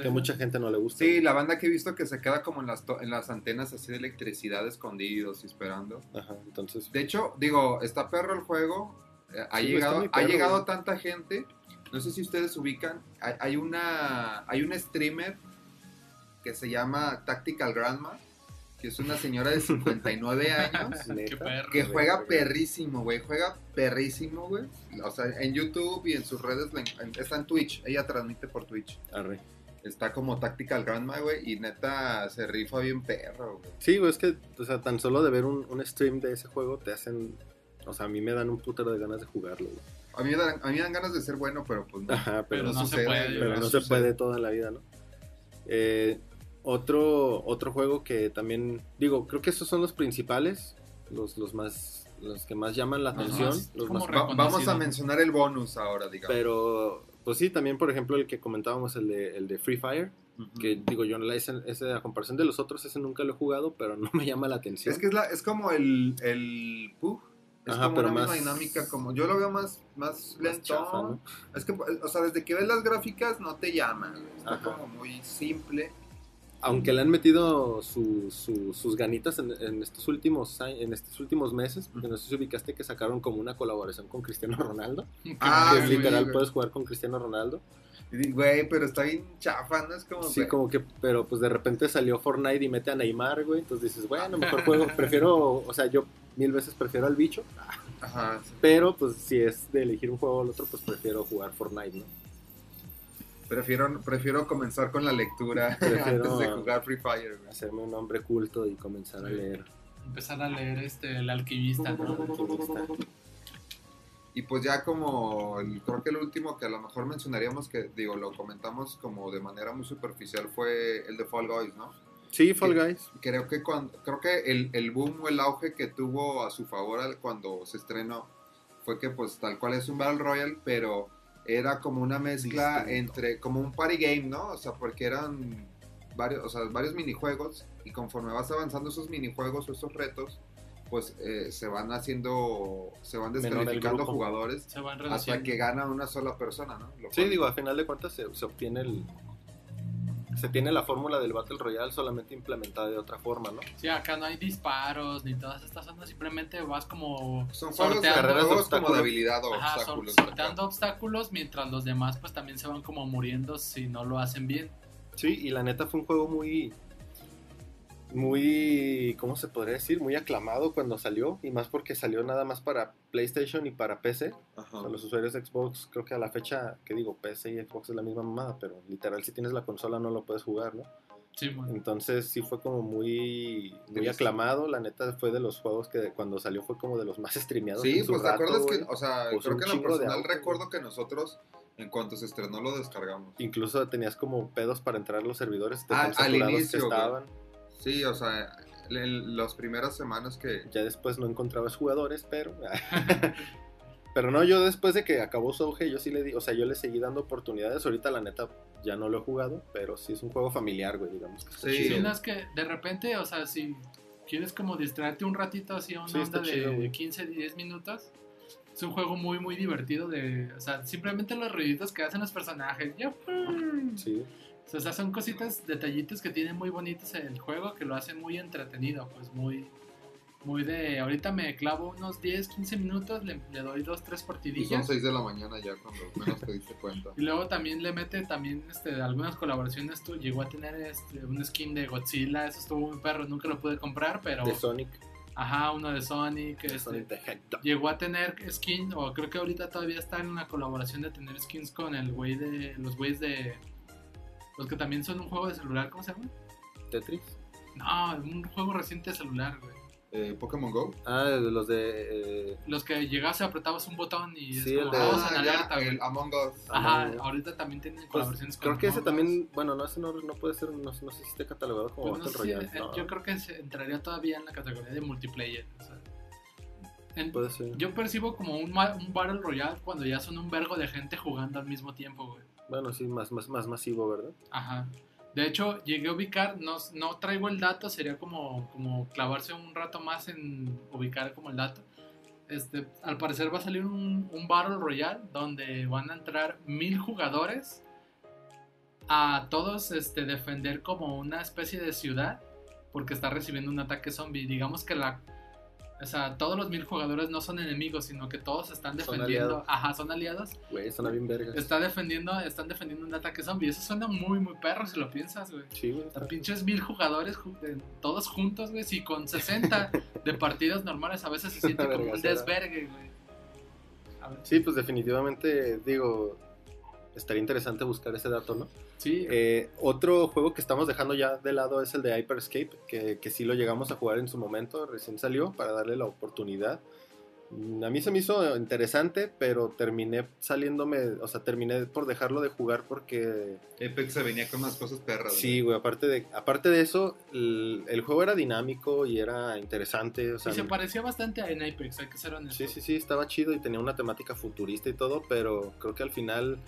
que a mucha gente no le gusta. Sí, la banda que he visto que se queda como en las, to- en las antenas así de electricidad escondidos y esperando. Ajá, entonces... De hecho, digo, está perro el juego. eh, ha Sí, llegado, ha llegado güey. tanta gente. No sé si ustedes ubican. Hay, hay una hay un streamer que se llama Tactical Grandma, que es una señora de 59 años. Perro. Que juega güey. perrísimo, güey. Juega perrísimo, güey. O sea, en YouTube y en sus redes. Está en Twitch. Ella transmite por Twitch. Arre. Está como Tactical Grandma, güey. Y neta se rifa bien perro, güey. Sí, güey, es que, o sea, tan solo de ver un, un stream de ese juego te hacen... O sea, a mí me dan un putero de ganas de jugarlo, güey. A mí, me dan, a mí me dan ganas de ser bueno, pero pues no. Ajá, pero, Pero no se sucede, puede, pero no se sucede. puede toda la vida, ¿no? Eh, otro, otro juego que también, digo, creo que esos son los principales, los, los más, los que más llaman la atención, Más los como más- Va- vamos a mencionar el bonus ahora, digamos. pero, pues sí, también por ejemplo el que comentábamos, el de, el de Free Fire, que digo yo, la- ese, ese, a comparación de los otros, ese nunca lo he jugado, pero no me llama la atención. Es que es, la, es como el, el PUG. Es Ajá, como pero una más- misma dinámica, como yo lo veo más, más Más lento. chafa, ¿no? Es que, o sea, desde que ves las gráficas no te llaman. güey. Está Ajá. como muy simple. Aunque le han metido su- su- sus ganitas en, en estos últimos años- en estos últimos meses, porque no sé si ubicaste que sacaron como una colaboración con Cristiano Ronaldo, Ah, que literal güey. puedes jugar con Cristiano Ronaldo. Güey, pero está bien chafa, ¿no? Es como, Sí, güey, como que, pero pues de repente salió Fortnite y mete a Neymar, güey, entonces dices, bueno, mejor juego, prefiero, o sea, yo mil veces prefiero al bicho, Ajá. sí. pero pues si es de elegir un juego o el otro, pues prefiero jugar Fortnite, ¿no? Prefiero, prefiero comenzar con la lectura Prefiero- antes de jugar Free Fire, güey. Hacerme un hombre culto y comenzar a leer. Empezar a leer este El Alquimista, ¿no? Y pues ya como, el- creo que el último que a lo mejor mencionaríamos, que digo, lo comentamos como de manera muy superficial, fue el de Fall Guys, ¿no? Sí, Fall Guys. Creo que cuando, creo que el, el boom o el auge que tuvo a su favor al- cuando se estrenó fue que pues tal cual es un Battle Royale, pero era como una mezcla Distinto. entre, como un party game, ¿no? O sea, porque eran varios, o sea, varios minijuegos y conforme vas avanzando esos minijuegos o esos retos, pues eh, se van haciendo, se van descalificando jugadores Se van hasta que gana una sola persona, ¿no? Lo Sí, digo, a final de cuentas se, se obtiene el... Se tiene la fórmula del Battle Royale solamente implementada de otra forma, ¿no? Sí, acá no hay disparos ni todas estas zonas, simplemente vas como Son sorteando, carreras de juegos como de obstáculos. habilidad o Ajá, sor- obstáculos. sorteando obstáculos mientras los demás pues también se van como muriendo si no lo hacen bien. Sí, y la neta fue un juego muy... Muy... ¿Cómo se podría decir? Muy aclamado cuando salió. Y más porque salió nada más para PlayStation y para PC. Ajá. O sea, los usuarios de Xbox, creo que a la fecha, que digo, PC y Xbox es la misma mamada, pero literal si tienes la consola no lo puedes jugar, ¿no? Sí, bueno. Entonces sí fue como muy, muy aclamado, la neta fue de los juegos que cuando salió fue como de los más streameados. Sí, pues te acuerdas que, o sea, Puso creo que en lo personal recuerdo que nosotros, en cuanto se estrenó, lo descargamos. Incluso tenías como pedos para entrar a los servidores de Ah, al inicio, que güey. Sí, o sea, en las primeras semanas que... Ya después no encontrabas jugadores, pero... pero no, yo después de que acabó su auge, yo sí le di, o sea, yo le seguí dando oportunidades. Ahorita la neta ya no lo he jugado, pero sí es un juego familiar, güey, digamos que Sí. Sí, no, es que de repente, o sea, si quieres como distraerte un ratito así a una Sí, onda chido, de güey. 15, 10 minutos, es un juego muy, muy divertido de, o sea, simplemente los ruiditos que hacen los personajes, ya, ¡pum! Sí. O sea, son cositas, detallitos que tienen muy bonitos en el juego que lo hacen muy entretenido, pues muy, muy de, ahorita me clavo unos 10, 15 minutos, le, le doy dos, tres Y son partidillas. 6 de la mañana ya cuando menos te diste cuenta. Y luego también le mete también este, algunas colaboraciones. Tú, llegó a tener este, un skin de Godzilla. Eso estuvo muy perro. Nunca lo pude comprar, pero. De Sonic. Ajá, uno de Sonic. de este, Sonic the Hedgehog. llegó a tener skin. O creo que ahorita todavía está en una colaboración de tener skins con el güey de. Los güeyes de. Los que también son un juego de celular. ¿Cómo se llama? Tetris. No, un juego reciente de celular, güey. Eh, Pokémon Go. Ah, de los de. eh, Los que llegabas y apretabas un botón y es Sí, como, el de- todos en Ah, alerta, ya, güey. el Among Us. Ajá, Among Us. ahorita también tienen pues, colaboraciones con creo que ese también. Bueno, no, ese no, no puede ser. No, no sé si esté catalogado como Pues no sé, Royale. eh, no, Yo creo que se entraría todavía en la categoría de multiplayer. o sea. En- Puede ser. yo percibo como un, un Battle Royale cuando ya son un vergo de gente jugando al mismo tiempo, güey. Bueno, sí, más, más, más masivo, ¿verdad? Ajá. De hecho, llegué a ubicar, no, no traigo el dato, sería como, como clavarse un rato más en ubicar como el dato. Este, al parecer va a salir un, un Battle Royale donde van a entrar mil jugadores a todos este, defender como una especie de ciudad porque está recibiendo un ataque zombie. Digamos que la... O sea, todos los mil jugadores no son enemigos, sino que todos están defendiendo... Ajá, son aliados Güey, suena bien vergas. está defendiendo, están defendiendo un ataque zombie. Eso suena muy, muy perro si lo piensas, güey. Sí, güey. Pinches mil jugadores, todos juntos, güey. Si con 60 de partidas normales a veces se siente como un desvergue, güey. Sí, pues definitivamente, digo, estaría interesante buscar ese dato, ¿no? Sí, Eh, otro juego que estamos dejando ya de lado es el de Hyperscape, que, que sí lo llegamos a jugar en su momento, recién salió, para darle la oportunidad. Mm, A mí se me hizo interesante, pero terminé saliéndome, o sea, terminé por dejarlo de jugar porque Apex se venía con unas cosas perras. sí, güey, aparte de, aparte de eso, el, el juego era dinámico y era interesante, o sea, y se parecía bastante a en Apex, hay que ser honesto. Sí, sí, sí, estaba chido y tenía una temática futurista y todo, pero creo que al final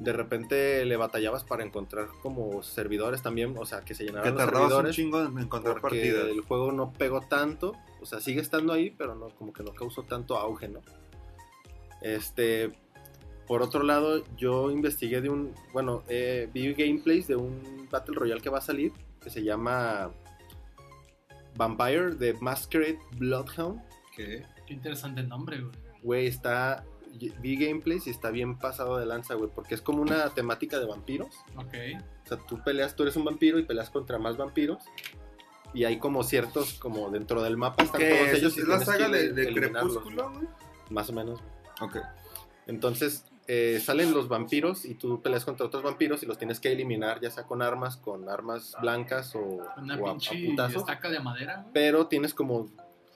de repente le batallabas para encontrar como servidores también, o sea, que se llenaran Que los tardabas un servidores. chingo en encontrar porque partidas. el juego no pegó tanto, o sea, sigue estando ahí, pero no como que no causó tanto auge, ¿no? Este, por otro lado, yo investigué de un, bueno, eh, vi gameplays de un Battle Royale que va a salir, que se llama Vampire de Masquerade Bloodhound. ¿Qué? Qué interesante el nombre, güey. Güey, está. Vi gameplays y está bien pasado de lanza, güey. Porque es como una temática de vampiros. Ok. O sea, tú peleas, tú eres un vampiro y peleas contra más vampiros. Y hay como ciertos, como dentro del mapa están todos ellos. ¿Es, y la saga que de, de Crepúsculo, güey? Más o menos. Ok. Entonces, eh, salen los vampiros y tú peleas contra otros vampiros y los tienes que eliminar, ya sea con armas, con armas blancas o, Una o a- a putazos. estaca de madera, güey. pero tienes como,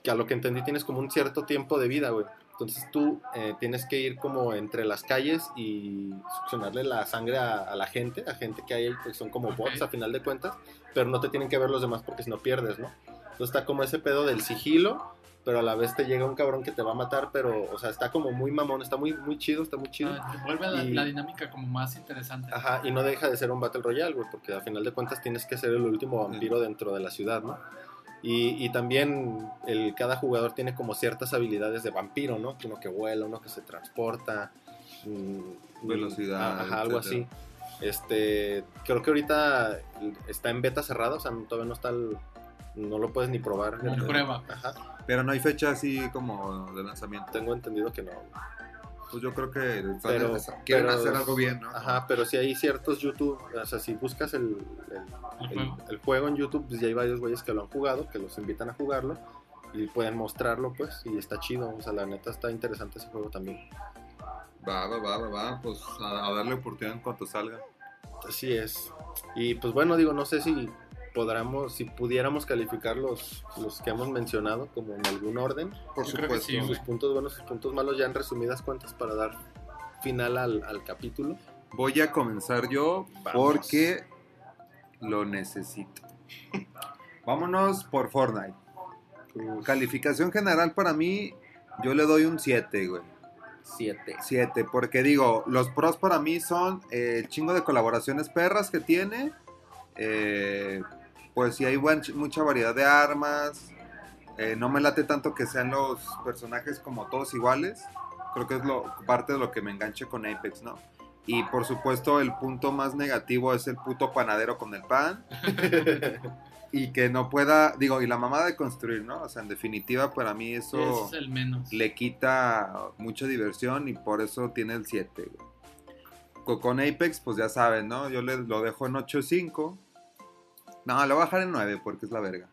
que a lo que entendí, tienes como un cierto tiempo de vida, güey. Entonces tú eh, tienes que ir como entre las calles y succionarle la sangre a, a la gente, a gente que hay, que son como bots a final de cuentas, pero no te tienen que ver los demás porque si no pierdes, ¿no? Entonces está como ese pedo del sigilo, pero a la vez te llega un cabrón que te va a matar, pero, o sea, está como muy mamón, está muy, muy chido, está muy chido. Ah, vuelve la, Y- la dinámica como más interesante. Ajá, y no deja de ser un Battle Royale, güey, porque a final de cuentas tienes que ser el último vampiro dentro de la ciudad, ¿no? Y, y también el, cada jugador tiene como ciertas habilidades de vampiro, ¿no? Uno que vuela, uno que se transporta. mm, Velocidad, Ajá, algo así. Este, creo que ahorita está en beta cerrada, o sea, todavía no está el- no lo puedes ni probar. En prueba. Ajá, Pero no hay fecha así como de lanzamiento. tengo entendido que no. Pues yo creo que Pero- quieren pero- hacer algo bien, ¿no? Ajá, pero si hay ciertos YouTube, o sea, si buscas el, el- juego. el juego en YouTube, pues ya hay varios güeyes que lo han jugado, que los invitan a jugarlo y pueden mostrarlo, pues, y está chido. O sea, la neta está interesante ese juego también. Va, va, va, va, va. Pues a, a darle oportunidad en cuanto salga. Así es. Y pues bueno, digo, no sé si podamos, si pudiéramos calificar los, los que hemos mencionado como en algún orden, Por Yo supuesto. sí, sus puntos buenos, sus puntos malos, ya en resumidas cuentas para dar final al, al capítulo. Voy a comenzar yo Vamos. porque lo necesito. Vámonos por Fortnite. Calificación general para mí, yo le doy un 7, güey. 7. 7, porque digo, los pros para mí son eh, el chingo de colaboraciones perras que tiene. eh, pues sí hay buen- mucha variedad de armas. eh, no me late tanto que sean los personajes como todos iguales. Creo que es lo, parte de lo que me enganche con Apex, ¿no? Y por supuesto el punto más negativo es el puto panadero con el pan. y que no pueda, digo, y la mamada de construir, ¿no? O sea, en definitiva para mí eso es el menos. le quita mucha diversión y por eso tiene el 7. Co- Con Apex, pues ya saben, ¿no? Yo le, lo dejo en 8.5. No, le voy a dejar en 9 porque es la verga.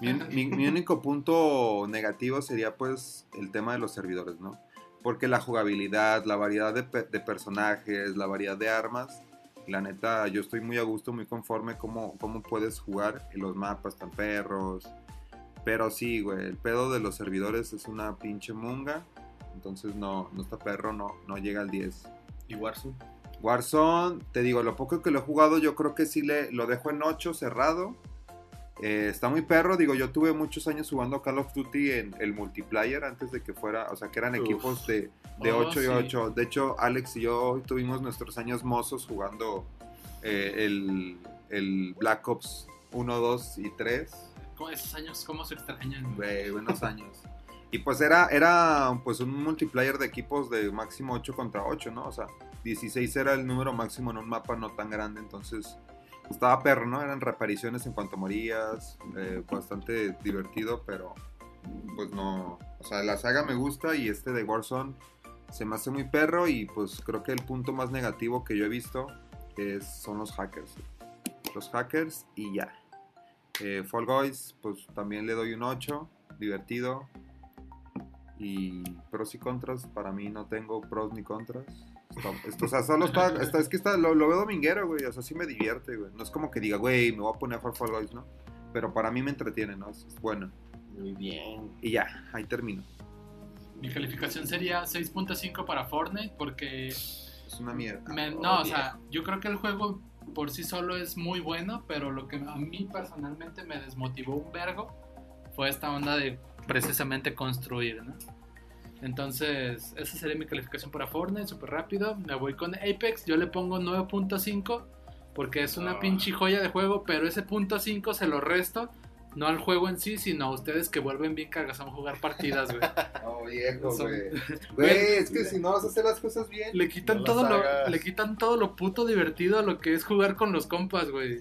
Mi, único punto negativo sería pues el tema de los servidores, ¿no? Porque la jugabilidad, la variedad de, pe- de personajes, la variedad de armas, La neta, yo estoy muy a gusto, muy conforme cómo, cómo puedes jugar. Y los mapas tan perros. Pero sí, güey, el pedo de los servidores es una pinche munga. Entonces no, no está perro, no, no llega al 10. ¿Y Warzone? Warzone, te digo, lo poco que lo he jugado, yo creo que sí le, lo dejo en 8 cerrado. Eh, está muy perro, digo, yo tuve muchos años jugando Call of Duty en el multiplayer antes de que fuera, o sea, que eran Uf. equipos de, de Oh, 8 y sí. 8. De hecho, Alex y yo tuvimos nuestros años mozos jugando eh, el, el Black Ops 1, 2 y 3. Como Esos años, ¿cómo se extrañan? Güey, buenos años. Y pues era, era pues un multiplayer de equipos de máximo 8 contra 8, ¿no? O sea, 16 era el número máximo en un mapa no tan grande, entonces estaba perro, ¿no? Eran repariciones en cuanto morías, eh, bastante divertido, pero pues no, o sea, la saga me gusta y este de Warzone se me hace muy perro y pues creo que el punto más negativo que yo he visto es, son los hackers. Los hackers y ya. Eh, Fall Guys, pues también le doy un 8, divertido. Y pros y contras, para mí no tengo pros ni contras. Esto, esto, o sea, solo está, está- es que está, lo, lo veo dominguero, güey, o sea, sí me divierte, güey. No es como que diga, güey, me voy a poner a jugar Fall Guys, ¿no? Pero para mí me entretiene, ¿no? Es, es bueno. Muy bien. Y ya, ahí termino. Mi calificación sería 6.5 para Fortnite porque Es una mierda. Me- no, o sea, yo creo que el juego por sí solo es muy bueno, pero lo que a mí personalmente me desmotivó un vergo fue esta onda de precisamente construir, ¿no? Entonces, esa sería mi calificación para Fortnite, súper rápido. Me voy con Apex, yo le pongo 9.5 porque es una Ah. pinche joya de juego, pero ese punto 5 se lo resto. No al juego en sí, sino a ustedes que vuelven bien cagazón a jugar partidas, güey. Oh, viejo, Son- güey. Güey, es que si no vas a hacer las cosas bien. Le quitan, No todo lo, le quitan todo lo puto divertido a lo que es jugar con los compas, güey.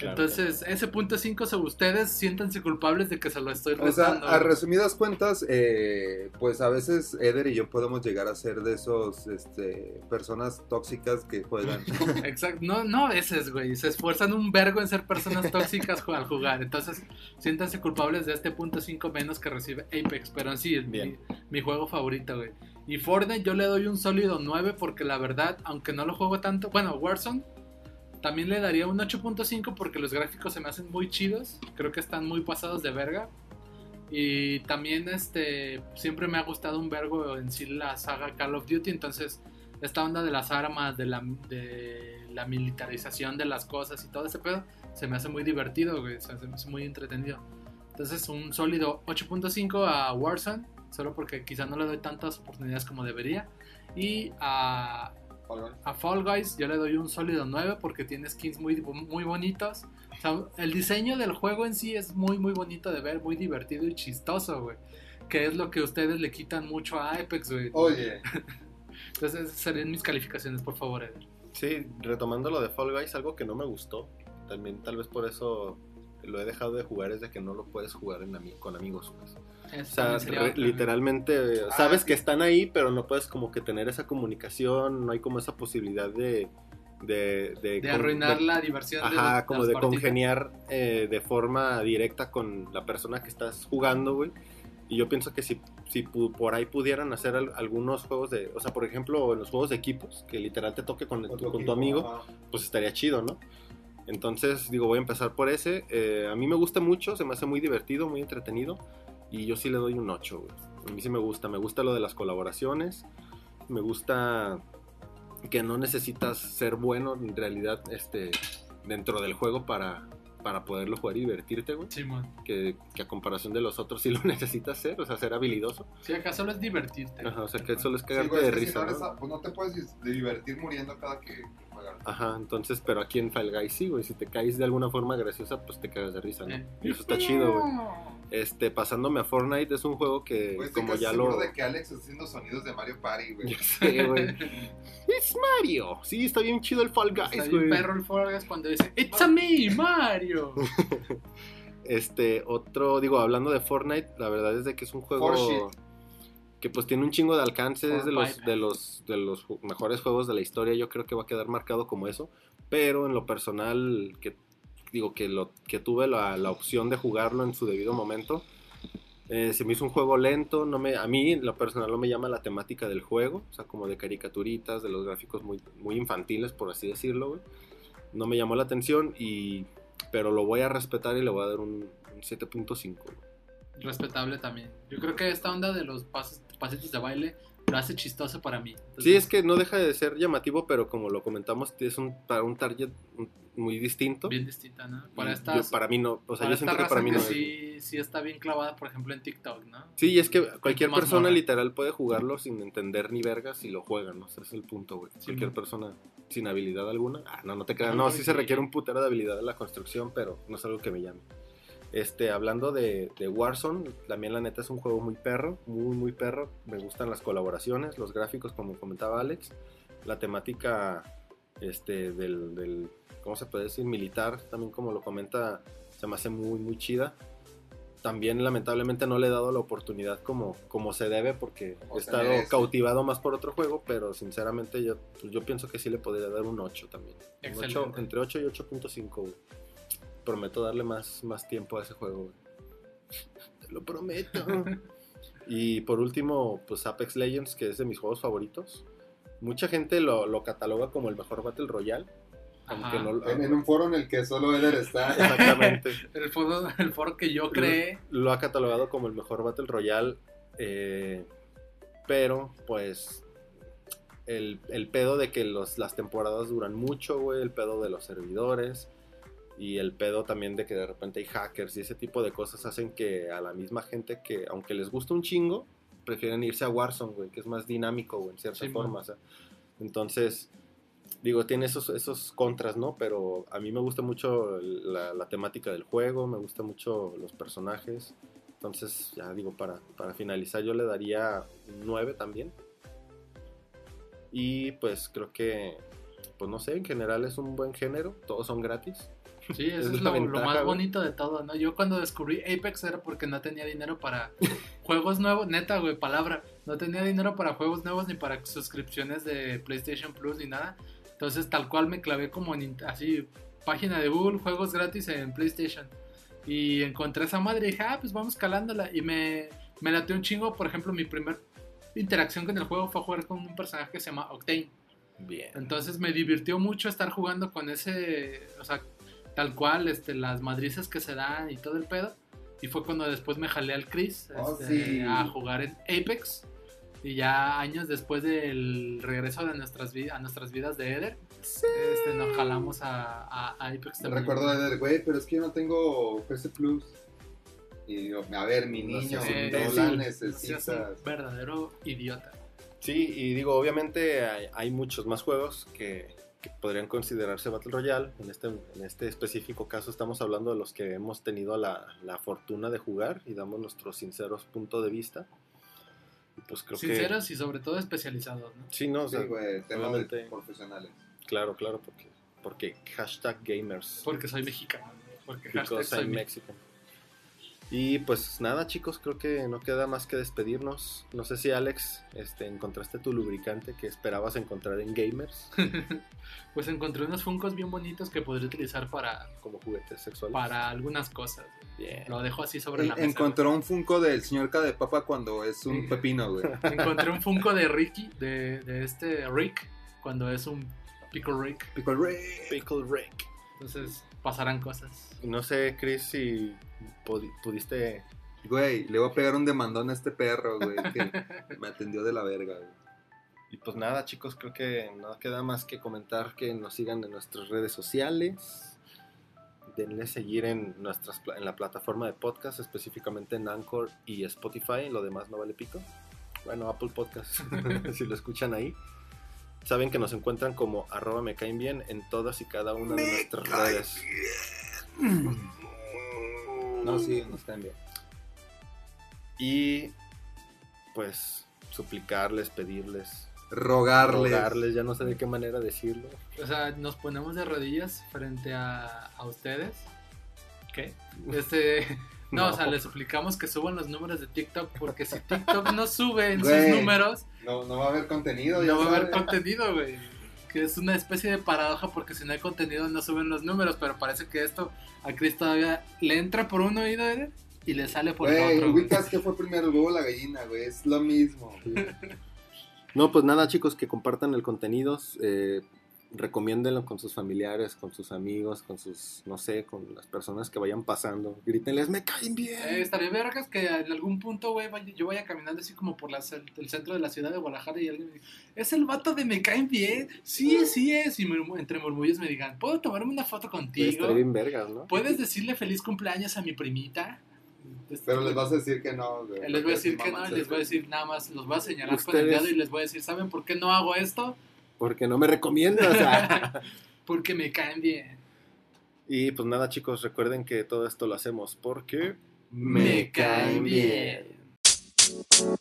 Claro, Entonces, ese punto 5, ustedes siéntanse culpables de que se lo estoy O sea, restando. a resumidas cuentas, eh, pues a veces Eder y yo podemos llegar a ser de esos este, personas tóxicas que juegan. Exacto. No, no a veces, güey. Se esfuerzan un vergo en ser personas tóxicas al jugar. Entonces, siéntanse culpables de este punto 5 menos que recibe Apex. Pero sí, es mi juego favorito, güey. Y Fortnite yo le doy un sólido 9 porque la verdad, aunque no lo juego tanto, bueno, Warzone también le daría un 8.5 porque los gráficos se me hacen muy chidos. Creo que están muy pasados de verga. Y también este siempre me ha gustado un vergo en sí la saga Call of Duty, entonces esta onda de las armas, de la, de la militarización de las cosas y todo ese pedo, se me hace muy divertido, güey, se me hace muy entretenido. Entonces un sólido 8.5 a Warzone, solo porque quizá no le doy tantas oportunidades como debería. Y a, a Fall Guys yo le doy un sólido 9 porque tiene skins muy, muy bonitos. O sea, el diseño del juego en sí es muy, muy bonito de ver, muy divertido y chistoso, güey. Que es lo que ustedes le quitan mucho a Apex, güey. Oye, Entonces, esas serían mis calificaciones, por favor, Eder. Sí, retomando lo de Fall Guys, algo que no me gustó. También tal vez por eso lo he dejado de jugar es de que no lo puedes jugar en ami- con amigos. Pues. Eso O sea, re- otra, literalmente eh, Ah, sabes sí. que están ahí, pero no puedes como que tener esa comunicación, no hay como esa posibilidad de... De. De con- arruinar de- la diversión de Ajá, como de congeniar eh, de forma directa con la persona que estás jugando, güey. Y yo pienso que si, si pu- por ahí pudieran hacer al- algunos juegos de... O sea, por ejemplo, en los juegos de equipos, que literal te toque con, tu- con tu amigo, pues estaría chido, ¿no? Entonces, digo, voy a empezar por ese. Eh, a mí me gusta mucho, se me hace muy divertido, muy entretenido. Y yo sí le doy un 8, güey. A mí sí me gusta. Me gusta lo de las colaboraciones. Me gusta que no necesitas ser bueno en realidad este, dentro del juego para, para poderlo jugar y divertirte, güey. Simón. Que, que a comparación de los otros sí lo necesitas ser, o sea, ser habilidoso. Sí, acá solo es divertirte. Ajá, o sea, que solo es Sí, cagarte güey, de es que si risa, pues no te puedes divertir muriendo cada que. Ajá, entonces, pero aquí en Fall Guys sí, güey. Si te caes de alguna forma graciosa, pues te cagas de risa, ¿no? Eh. Y eso está chido, güey. Este, pasándome a Fortnite, es un juego que, estoy como ya seguro lo. de que Alex está haciendo sonidos de Mario Party, güey. Ya sé, güey. ¡Es Mario! Sí, está bien chido el Fall Está Guys, bien güey. perro el Fall Guys cuando dice It's a me, Mario. Este, otro, digo, hablando de Fortnite, la verdad es de que es un juego For que pues tiene un chingo de alcance, es de los, de los, de los mejores juegos de la historia, yo creo que va a quedar marcado como eso, pero en lo personal, que digo que lo que tuve la, la opción de jugarlo en su debido momento, Eh, se me hizo un juego lento, no me, a mí en lo personal no me llama la temática del juego, o sea, como de caricaturitas, de los gráficos muy, muy infantiles, por así decirlo, güey. No me llamó la atención, y, pero lo voy a respetar y le voy a dar un, un 7.5. güey. Respetable también. Yo creo que esta onda de los pasos, pasitos de baile lo hace chistoso para mí. Entonces, Sí, es que no deja de ser llamativo, pero como lo comentamos, es un, para un target muy distinto. Bien distinta, ¿no? Para yo- estas... para mí no, o sea, yo siento que para mí que no es. sí, está bien clavada, por ejemplo, en TikTok, ¿no? Sí, y es que cualquier persona literal puede jugarlo sin entender ni vergas y lo juega, ¿no? Ese es el punto, güey. Sí, cualquier persona sin habilidad alguna. Ah, no, no te creas. No, No, no, sí se requiere un putero de habilidad en la construcción, pero no es algo que me llame. Este, hablando de, de Warzone, también la neta es un juego muy perro, muy, muy perro. Me gustan las colaboraciones, los gráficos, como comentaba Alex. La temática este, del, del, ¿cómo se puede decir? Militar, también como lo comenta, se me hace muy, muy chida. También lamentablemente no le he dado la oportunidad como, como se debe porque Como he estado merece. cautivado más por otro juego, pero sinceramente yo, yo pienso que sí le podría dar un 8 también. Un Excelente. 8, entre 8 y 8.5, güey. Prometo darle más, más tiempo a ese juego, güey. Te lo prometo. y por último, pues Apex Legends, que es de mis juegos favoritos. Mucha gente lo, lo cataloga como el mejor Battle Royale. Aunque no, En, en un foro en el que solo Eder está. Exactamente. El foro, el foro que yo creé. lo ha catalogado como el mejor Battle Royale. eh, pero, pues, el, el pedo de que los, las temporadas duran mucho, güey. El pedo de los servidores. Y el pedo también de que de repente hay hackers y ese tipo de cosas hacen que a la misma gente que, aunque les gusta un chingo, prefieren irse a Warzone, güey, que es más dinámico, güey, en cierta Sí, forma. o sea. entonces, digo, tiene esos, esos contras, ¿no? Pero a mí me gusta mucho la, la temática del juego, me gusta mucho los personajes. Entonces, ya digo, para, para finalizar, yo le daría un 9 también. Y pues creo que, pues no sé, en general es un buen género, todos son gratis. Sí, eso Es lo, más bonito de todo, ¿no? Yo cuando descubrí Apex era porque no tenía dinero para juegos nuevos, neta, güey, palabra. No tenía dinero para juegos nuevos ni para suscripciones de PlayStation Plus ni nada. Entonces, tal cual me clavé como en así, página de Google, juegos gratis en PlayStation. Y encontré esa madre y dije, ah, pues vamos calándola. Y me, me latió un chingo, por ejemplo, mi primer interacción con el juego fue jugar con un personaje que se llama Octane. Bien. Entonces me divirtió mucho estar jugando con ese, o sea, tal cual, este, las madrizas que se dan y todo el pedo. Y fue cuando después me jalé al Chris Oh, este, sí. a jugar en Apex. Y ya años después del regreso de nuestras, a nuestras vidas de Eder, este, nos jalamos a, a- a Apex también. recuerdo a Eder, güey, pero es que yo no tengo PC Plus. Y digo, a ver, mi No niño, no imbécil. la un necesitas. verdadero idiota. Sí, y digo, obviamente hay, hay muchos más juegos que, que podrían considerarse Battle Royale. En este, en este específico caso estamos hablando de los que hemos tenido la, la fortuna de jugar y damos nuestros sinceros puntos de vista. Pues creo Sinceros y sobre todo especializados, ¿no? Sí, no, o sea, Sí, de obviamente. profesionales. claro, claro, porque, porque hashtag gamers. Porque soy mexicano. Porque hashtag soy Mexican. Y pues nada, chicos, creo que no queda más que despedirnos. No sé si Alex, este, encontraste tu lubricante que esperabas encontrar en gamers Pues encontré unos funcos bien bonitos que podría utilizar para, como juguetes sexuales. para algunas cosas. Bien. Lo dejo así sobre la mesa. encontró un Funko del señor K de Papa cuando es un pepino, güey. Encontré un funko de Ricky, de, de este Rick, cuando es un Pickle Rick. Pickle Rick. Pickle Rick. Entonces pasarán cosas. No sé, Chris, si pudiste. Güey, le voy a pegar un demandón a este perro, güey, que me atendió de la verga, güey. Y pues nada, chicos, creo que no queda más que comentar que nos sigan en nuestras redes sociales. Denle seguir en, nuestras, en la plataforma de podcast, específicamente en Anchor y Spotify. Lo demás no vale pico. Bueno, Apple Podcast, si lo escuchan ahí. Saben que nos encuentran como arroba me caen bien en todas y cada una de nuestras redes. No, sí, no están bien. Y pues suplicarles, pedirles, Rogarles. rogarles, ya no sé de qué manera decirlo. O sea, nos ponemos de rodillas frente a, a ustedes. ¿Qué? Este. No, No. o sea, les suplicamos que suban los números de TikTok porque si TikTok no sube en Güey, sus números, No, no va a haber contenido, ya no va a haber contenido, güey. Que es una especie de paradoja porque si no hay contenido no suben los números, pero parece que esto a Chris todavía le entra por un oído, y le sale por el otro. güey. ubicas que fue primero el huevo o la gallina, güey. Es lo mismo. No, pues nada, chicos, que compartan el contenido. Eh, recomiéndenlo con sus familiares, con sus amigos, con sus, no sé, con las personas que vayan pasando. Grítenles, me caen bien. Eh, estaría vergas que en algún punto, güey, vaya- yo vaya caminando así como por la el centro de la ciudad de Guadalajara y alguien me diga, es el vato de me caen bien. Sí, sí es. Y murmu- entre murmullos me digan, ¿puedo tomarme una foto Pues, contigo? estaría bien vergas, ¿no? ¿Puedes decirle feliz cumpleaños a mi primita? Pero les vas a decir que no, güey. Les voy a decir que no, y les voy a decir nada más, los voy a señalar con el Ustedes- dedo y les voy a decir, ¿saben por qué no hago esto? Porque no me recomiendas. Porque me caen bien. y pues nada, chicos, recuerden que todo esto lo hacemos porque Me caen bien. You